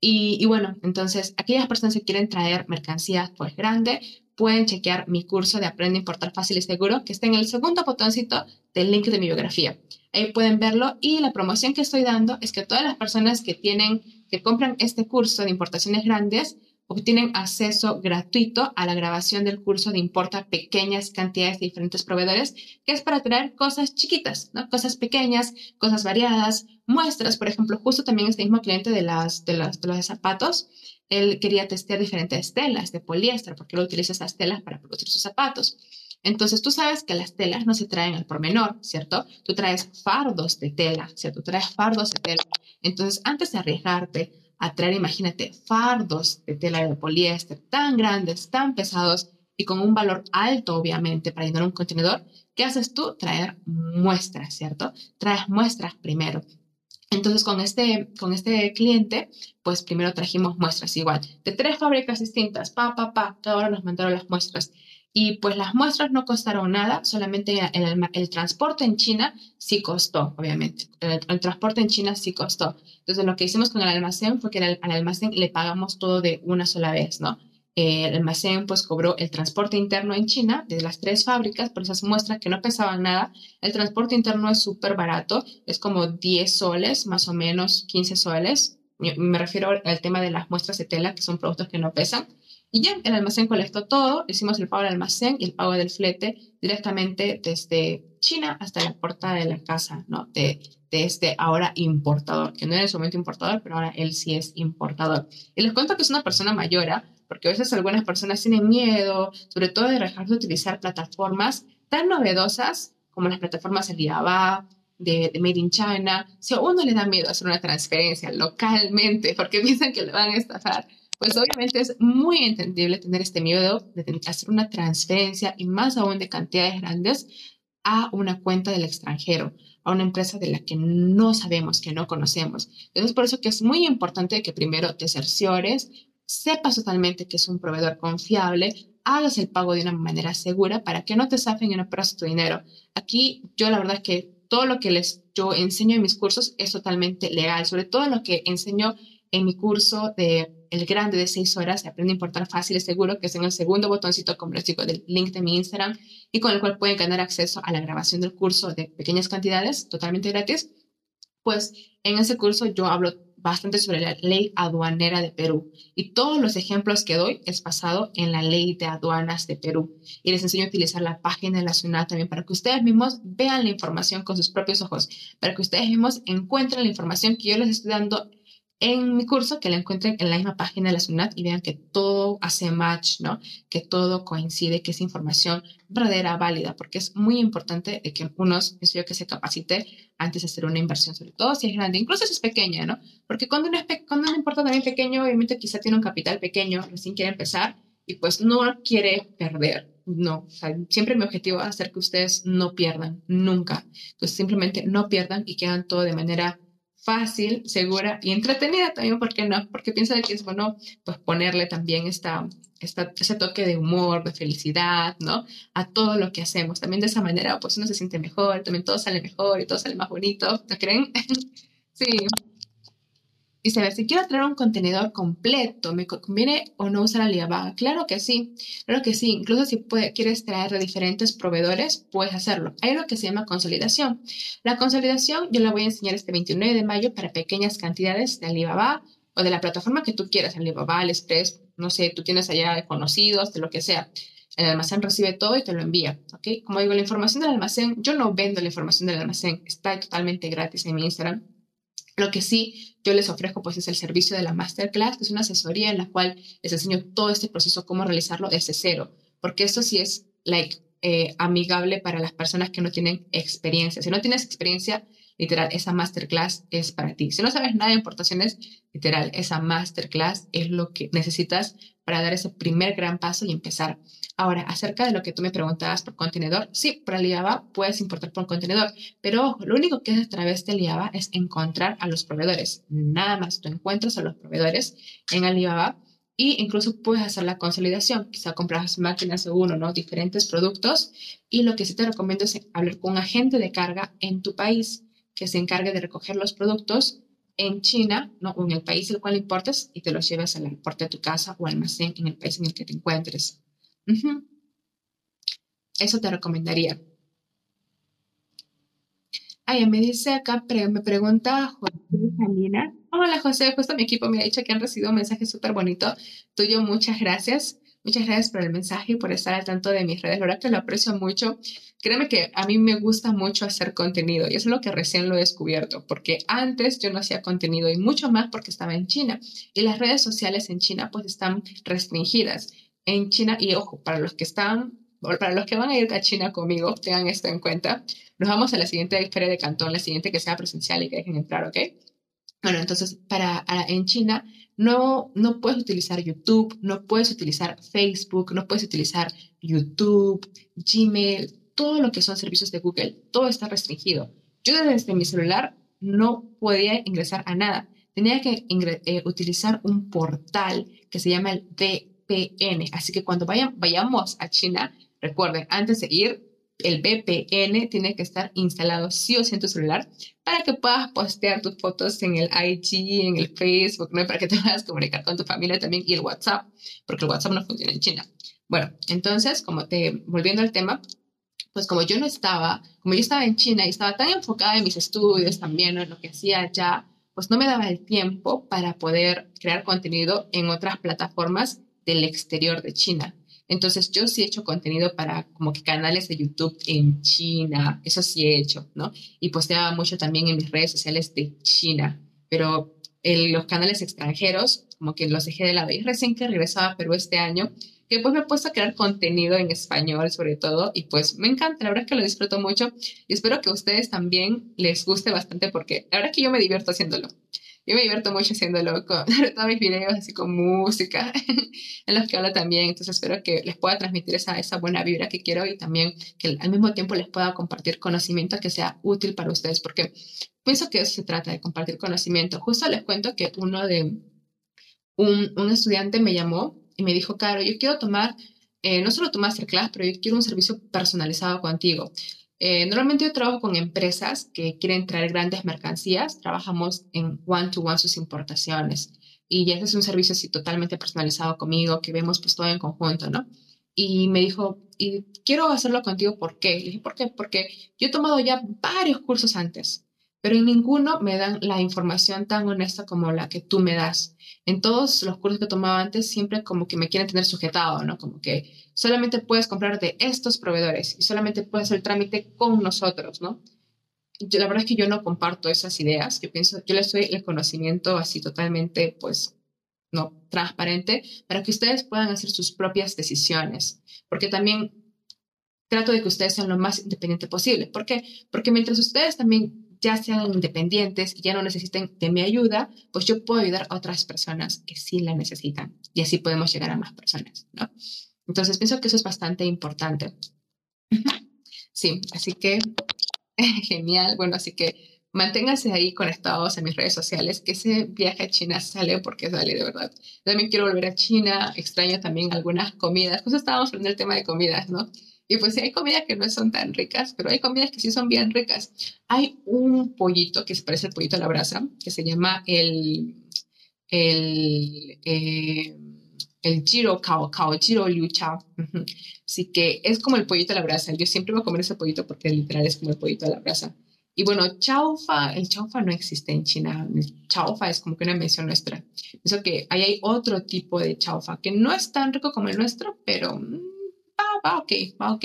Y, bueno, entonces, aquellas personas que quieren traer mercancías pues grande, pueden chequear mi curso de Aprende a Importar Fácil y Seguro, que está en el segundo botoncito del link de mi biografía. Ahí pueden verlo y la promoción que estoy dando es que todas las personas que tienen, que compran este curso de importaciones grandes, obtienen acceso gratuito a la grabación del curso de importa pequeñas cantidades de diferentes proveedores, que es para traer cosas chiquitas, ¿no? Cosas pequeñas, cosas variadas, muestras, por ejemplo, justo también este mismo cliente de las de, las, de los zapatos, él quería testear diferentes telas de poliéster, porque él utiliza esas telas para producir sus zapatos. Entonces, tú sabes que las telas no se traen al por menor, ¿cierto? Tú traes fardos de tela, ¿cierto? Tú traes fardos de tela. Entonces, antes de arriesgarte a traer, imagínate, fardos de tela de poliéster tan grandes, tan pesados y con un valor alto, obviamente, para llenar un contenedor, ¿qué haces tú? Traer muestras, ¿cierto? Traes muestras primero. Entonces, con este, con este cliente, pues primero trajimos muestras igual, de tres fábricas distintas, pa, pa, pa, cada hora nos mandaron las muestras. Y pues las muestras no costaron nada, solamente el, transporte en China sí costó, obviamente. El, transporte en China sí costó. Entonces lo que hicimos con el almacén fue que al, almacén le pagamos todo de una sola vez, ¿no? el almacén pues cobró el transporte interno en China de las tres fábricas, por esas muestras que no pesaban nada. El transporte interno es súper barato, es como 10 soles, más o menos 15 soles. Me refiero al tema de las muestras de tela, que son productos que no pesan. Y ya el almacén colectó todo, hicimos el pago del almacén y el pago del flete directamente desde China hasta la puerta de la casa, ¿no? De, de este ahora importador, que no era en su momento importador, pero ahora él sí es importador. Y les cuento que es una persona mayor, ¿ah? porque a veces algunas personas tienen miedo, sobre todo de dejar de utilizar plataformas tan novedosas como las plataformas Alibaba, de, de, Made in China. Si a uno le da miedo hacer una transferencia localmente porque piensan que le van a estafar, pues obviamente es muy entendible tener este miedo de hacer una transferencia y más aún de cantidades grandes a una cuenta del extranjero, a una empresa de la que no sabemos, que no conocemos. Entonces, por eso que es muy importante que primero te cerciores, sepas totalmente que es un proveedor confiable, hagas el pago de una manera segura para que no te safen y no pierdas tu dinero. Aquí yo la verdad es que todo lo que les yo enseño en mis cursos es totalmente legal, sobre todo lo que enseño en mi curso de El Grande de 6 horas, de Aprende a Importar Fácil y Seguro, que es en el segundo botoncito, como les digo, del link de mi Instagram, y con el cual pueden ganar acceso a la grabación del curso de pequeñas cantidades, totalmente gratis. Pues en ese curso yo hablo bastante sobre la ley aduanera de Perú y todos los ejemplos que doy es basado en la ley de aduanas de Perú y les enseño a utilizar la página ciudad también para que ustedes mismos vean la información con sus propios ojos, para que ustedes mismos encuentren la información que yo les estoy dando en mi curso, que la encuentren en la misma página de la SUNAT y vean que todo hace match, ¿no? Que todo coincide, que es información verdadera, válida, porque es muy importante que uno, yo que se capacite antes de hacer una inversión, sobre todo si es grande, incluso si es pequeña, ¿no? Porque cuando uno, es cuando uno importa también pequeño, obviamente quizá tiene un capital pequeño, recién quiere empezar y pues no quiere perder. No, siempre mi objetivo es hacer que ustedes no pierdan, nunca. Entonces simplemente no pierdan y quedan todo de manera fácil, segura y entretenida también, ¿por qué no? Porque piensa que es bueno, pues ponerle también esta, esta, ese toque de humor, de felicidad, ¿no? A todo lo que hacemos. También de esa manera, pues uno se siente mejor, también todo sale mejor y todo sale más bonito, ¿no creen? sí. A ver, si quiero traer un contenedor completo, ¿me conviene o no usar Alibaba? Claro que sí, claro que sí. Incluso si quieres traer de diferentes proveedores, puedes hacerlo. Hay algo que se llama consolidación. La consolidación yo la voy a enseñar este 29 de mayo para pequeñas cantidades de Alibaba o de la plataforma que tú quieras, Alibaba, AliExpress, no sé, tú tienes allá conocidos, de lo que sea. El almacén recibe todo y te lo envía, ¿ok? Como digo, la información del almacén, yo no vendo la información del almacén, está totalmente gratis en mi Instagram lo que sí yo les ofrezco pues es el servicio de la masterclass, que es una asesoría en la cual les enseño todo este proceso, cómo realizarlo desde cero, porque eso sí es like, eh, amigable para las personas que no tienen experiencia. Si no tienes experiencia, literal, esa masterclass es para ti. Si no sabes nada de importaciones, literal, esa masterclass es lo que necesitas para dar ese primer gran paso y empezar. Ahora, acerca de lo que tú me preguntabas por contenedor, sí, por Alibaba puedes importar por contenedor, pero lo único que es a través de Alibaba es encontrar a los proveedores. Nada más, tú encuentras a los proveedores en Alibaba y incluso puedes hacer la consolidación. Quizá compras máquinas de uno, ¿no? Diferentes productos. Y lo que sí te recomiendo es hablar con un agente de carga en tu país que se encargue de recoger los productos en China, ¿no? o en el país el cual importes y te los lleves al puerta de tu casa o almacén en el país en el que te encuentres. Eso te recomendaría. Ay, me dice acá, me pregunta José Salina. Hola José, justo mi equipo me ha dicho que han recibido un mensaje súper bonito tuyo. Muchas gracias. Muchas gracias por el mensaje y por estar al tanto de mis redes. La verdad que lo aprecio mucho. Créeme que a mí me gusta mucho hacer contenido y eso es lo que recién lo he descubierto, porque antes yo no hacía contenido y mucho más porque estaba en China y las redes sociales en China pues están restringidas. En China, y ojo, para los que están, para los que van a ir a China conmigo, tengan esto en cuenta. Nos vamos a la siguiente feria de Cantón, la siguiente que sea presencial y que dejen entrar, ¿ok? Bueno, entonces, para, en China no, no puedes utilizar YouTube, no puedes utilizar Facebook, no puedes utilizar YouTube, Gmail, todo lo que son servicios de Google, todo está restringido. Yo desde mi celular no podía ingresar a nada. Tenía que eh, utilizar un portal que se llama el VPN. Así que cuando vayan, vayamos a China, recuerden, antes de ir, el VPN tiene que estar instalado sí o sí en tu celular para que puedas postear tus fotos en el IG, en el Facebook, ¿no? para que te puedas comunicar con tu familia también y el WhatsApp, porque el WhatsApp no funciona en China. Bueno, entonces, como te, volviendo al tema, pues como yo no estaba, como yo estaba en China y estaba tan enfocada en mis estudios también, en lo que hacía allá, pues no me daba el tiempo para poder crear contenido en otras plataformas del exterior de China. Entonces yo sí he hecho contenido para como que canales de YouTube en China, eso sí he hecho, ¿no? Y posteaba mucho también en mis redes sociales de China, pero en los canales extranjeros como que los dejé de lado. Y recién que regresaba a Perú este año, que pues me he puesto a crear contenido en español sobre todo y pues me encanta, la verdad es que lo disfruto mucho y espero que a ustedes también les guste bastante porque la verdad es que yo me divierto haciéndolo. Yo me divierto mucho haciéndolo con todos mis videos así con música en los que hablo también, entonces espero que les pueda transmitir esa, esa buena vibra que quiero y también que al mismo tiempo les pueda compartir conocimiento que sea útil para ustedes porque pienso que eso se trata de compartir conocimiento. Justo les cuento que uno de un, un estudiante me llamó y me dijo, Caro, yo quiero tomar eh, no solo tu masterclass, pero yo quiero un servicio personalizado contigo. Eh, normalmente yo trabajo con empresas que quieren traer grandes mercancías, trabajamos en one-to-one sus importaciones y ese es un servicio así totalmente personalizado conmigo que vemos pues todo en conjunto, ¿no? Y me dijo, y quiero hacerlo contigo, ¿por qué? Le dije, ¿por qué? Porque yo he tomado ya varios cursos antes pero en ninguno me dan la información tan honesta como la que tú me das. En todos los cursos que he tomado antes, siempre como que me quieren tener sujetado, ¿no? Como que solamente puedes comprar de estos proveedores y solamente puedes hacer el trámite con nosotros, ¿no? la verdad es que yo no comparto esas ideas. Yo pienso, yo les doy el conocimiento así totalmente, pues, no transparente, para que ustedes puedan hacer sus propias decisiones. Porque también trato de que ustedes sean lo más independiente posible. ¿Por qué? Porque mientras ustedes también ya sean independientes y ya no necesiten de mi ayuda, pues yo puedo ayudar a otras personas que sí la necesitan y así podemos llegar a más personas, ¿no? Entonces pienso que eso es bastante importante. Sí, así que genial. Bueno, así que manténganse ahí conectados en mis redes sociales, que ese viaje a China sale porque sale de verdad. También quiero volver a China, extraño también algunas comidas. Pues estábamos hablando del tema de comidas, ¿no? Y pues sí, hay comidas que no son tan ricas, pero hay comidas que sí son bien ricas. Hay un pollito que se parece al pollito a la brasa, que se llama el, el, eh, el Giro Cao Cao, Giro Liu Chao. Así que es como el pollito a la brasa. Yo siempre voy a comer ese pollito porque literal es como el pollito a la brasa. Y bueno, chaufa, el chaufa no existe en China. El chaufa es como que una mención nuestra. Eso que ahí hay otro tipo de chaufa que no es tan rico como el nuestro, pero va, ok, va ok.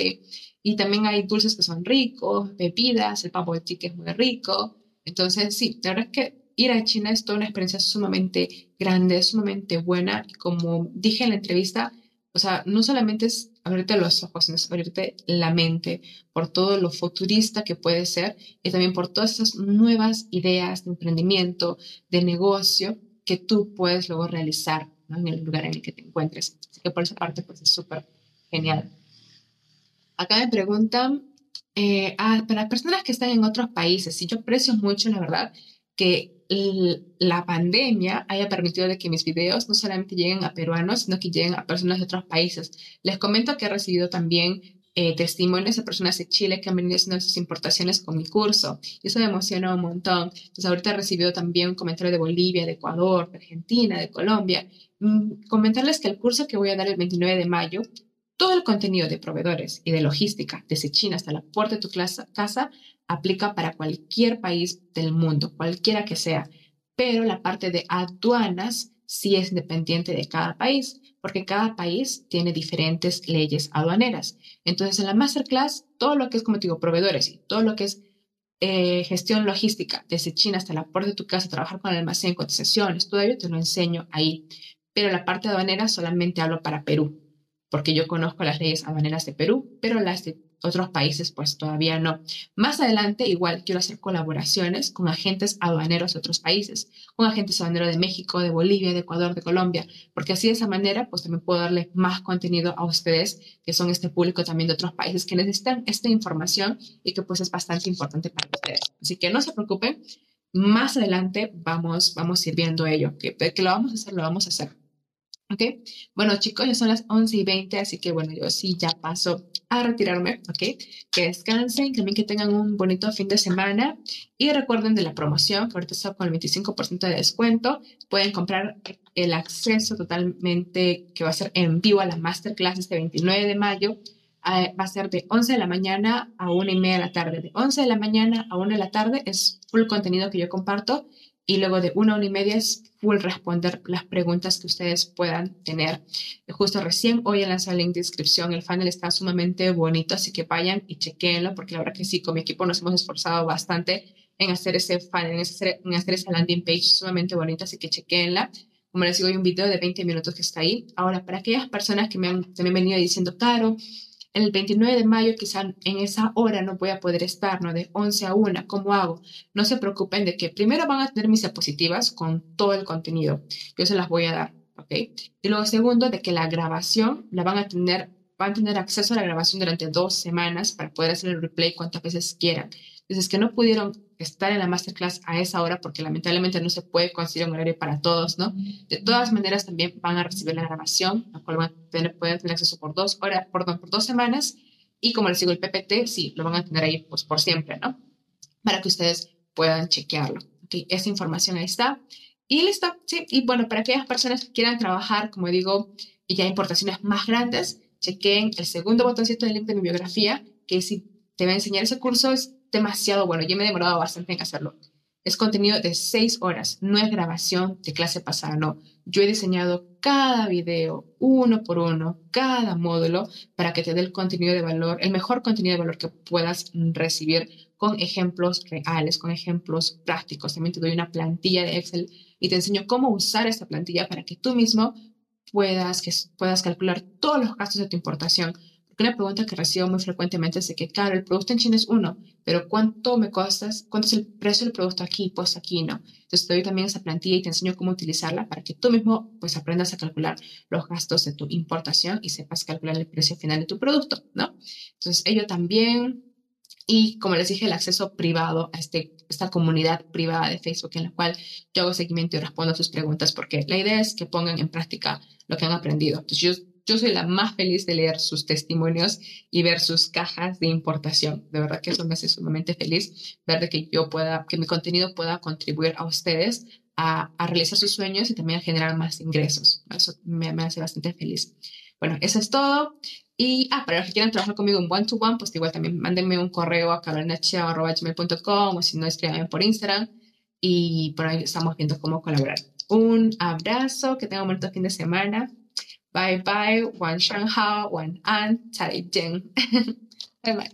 Y también hay dulces que son ricos, bebidas, el pavo de chique es muy rico. Entonces, sí, la verdad es que ir a China es toda una experiencia sumamente grande, sumamente buena. Y como dije en la entrevista, o sea, no solamente es abrirte los ojos, sino es abrirte la mente por todo lo futurista que puede ser y también por todas esas nuevas ideas de emprendimiento, de negocio que tú puedes luego realizar en el lugar en el que te encuentres. Así que por esa parte, pues es súper Genial. Acá me preguntan, eh, ah, para personas que están en otros países, y yo aprecio mucho, la verdad, que la pandemia haya permitido de que mis videos no solamente lleguen a peruanos, sino que lleguen a personas de otros países. Les comento que he recibido también eh, testimonios de personas de Chile que han venido haciendo sus importaciones con mi curso. Y eso me emociona un montón. Entonces, ahorita he recibido también un comentario de Bolivia, de Ecuador, de Argentina, de Colombia. Mm, comentarles que el curso que voy a dar el 29 de mayo todo el contenido de proveedores y de logística, desde China hasta la puerta de tu casa, aplica para cualquier país del mundo, cualquiera que sea. Pero la parte de aduanas sí es independiente de cada país, porque cada país tiene diferentes leyes aduaneras. Entonces, en la masterclass, todo lo que es, como te digo, proveedores y todo lo que es eh, gestión logística, desde China hasta la puerta de tu casa, trabajar con el almacén, cotizaciones, todo ello te lo enseño ahí. Pero la parte aduanera solamente hablo para Perú porque yo conozco las leyes aduaneras de Perú, pero las de otros países pues todavía no. Más adelante igual quiero hacer colaboraciones con agentes aduaneros de otros países, con agentes aduaneros de México, de Bolivia, de Ecuador, de Colombia, porque así de esa manera pues también puedo darle más contenido a ustedes, que son este público también de otros países que necesitan esta información y que pues es bastante importante para ustedes. Así que no se preocupen, más adelante vamos, vamos a ello, que, que lo vamos a hacer, lo vamos a hacer. ¿Ok? Bueno, chicos, ya son las 11 y 20, así que bueno, yo sí ya paso a retirarme, ¿ok? Que descansen, también que tengan un bonito fin de semana y recuerden de la promoción, que ahorita está con el 25% de descuento. Pueden comprar el acceso totalmente que va a ser en vivo a la masterclass este 29 de mayo. Ah, va a ser de 11 de la mañana a 1 y media de la tarde. De 11 de la mañana a 1 de la tarde es full contenido que yo comparto y luego de una hora y media es full responder las preguntas que ustedes puedan tener. Justo recién hoy lanzado el link de inscripción, el funnel está sumamente bonito, así que vayan y chequenlo, porque la verdad que sí, con mi equipo nos hemos esforzado bastante en hacer ese funnel, en hacer, en hacer esa landing page sumamente bonita, así que chequenla. Como les digo, hay un video de 20 minutos que está ahí. Ahora, para aquellas personas que me han también venido diciendo, Caro, el 29 de mayo quizá en esa hora no voy a poder estar, ¿no? De 11 a 1, ¿cómo hago? No se preocupen de que primero van a tener mis diapositivas con todo el contenido. Yo se las voy a dar, ¿ok? Y luego segundo, de que la grabación la van a tener, van a tener acceso a la grabación durante dos semanas para poder hacer el replay cuantas veces quieran. Entonces, que no pudieron estar en la masterclass a esa hora porque lamentablemente no se puede conseguir un horario para todos, ¿no? De todas maneras, también van a recibir la grabación, la cual pueden tener acceso por dos horas, por dos semanas. Y como les digo, el PPT, sí, lo van a tener ahí pues por siempre, ¿no? Para que ustedes puedan chequearlo. ¿ok? Esa información ahí está. Y listo, sí. Y bueno, para aquellas personas que quieran trabajar, como digo, y ya importaciones más grandes, chequen el segundo botoncito del link de mi biografía, que si te va a enseñar ese curso, es demasiado bueno. Yo me he demorado bastante en hacerlo. Es contenido de seis horas, no es grabación de clase pasada, no. Yo he diseñado cada video, uno por uno, cada módulo, para que te dé el contenido de valor, el mejor contenido de valor que puedas recibir con ejemplos reales, con ejemplos prácticos. También te doy una plantilla de Excel y te enseño cómo usar esta plantilla para que tú mismo puedas, que, puedas calcular todos los gastos de tu importación. Una pregunta que recibo muy frecuentemente es de que, claro, el producto en China es uno, pero ¿cuánto me costas? ¿Cuánto es el precio del producto aquí? Pues aquí no. Entonces te doy también esa plantilla y te enseño cómo utilizarla para que tú mismo pues aprendas a calcular los gastos de tu importación y sepas calcular el precio final de tu producto, ¿no? Entonces ello también y como les dije, el acceso privado a este, esta comunidad privada de Facebook en la cual yo hago seguimiento y respondo a sus preguntas, porque la idea es que pongan en práctica lo que han aprendido. Entonces, yo, yo soy la más feliz de leer sus testimonios y ver sus cajas de importación. De verdad que eso me hace sumamente feliz, ver de que yo pueda, que mi contenido pueda contribuir a ustedes a, a realizar sus sueños y también a generar más ingresos. Eso me, me hace bastante feliz. Bueno, eso es todo. Y, ah, para los que quieran trabajar conmigo en one-to-one, pues igual también mándenme un correo a carolinacheo.com o si no, escríbanme por Instagram y por ahí estamos viendo cómo colaborar. Un abrazo, que tengan un bonito fin de semana. Bye bye, Wan Shanghai, Wan An, Chai Jen. bye bye.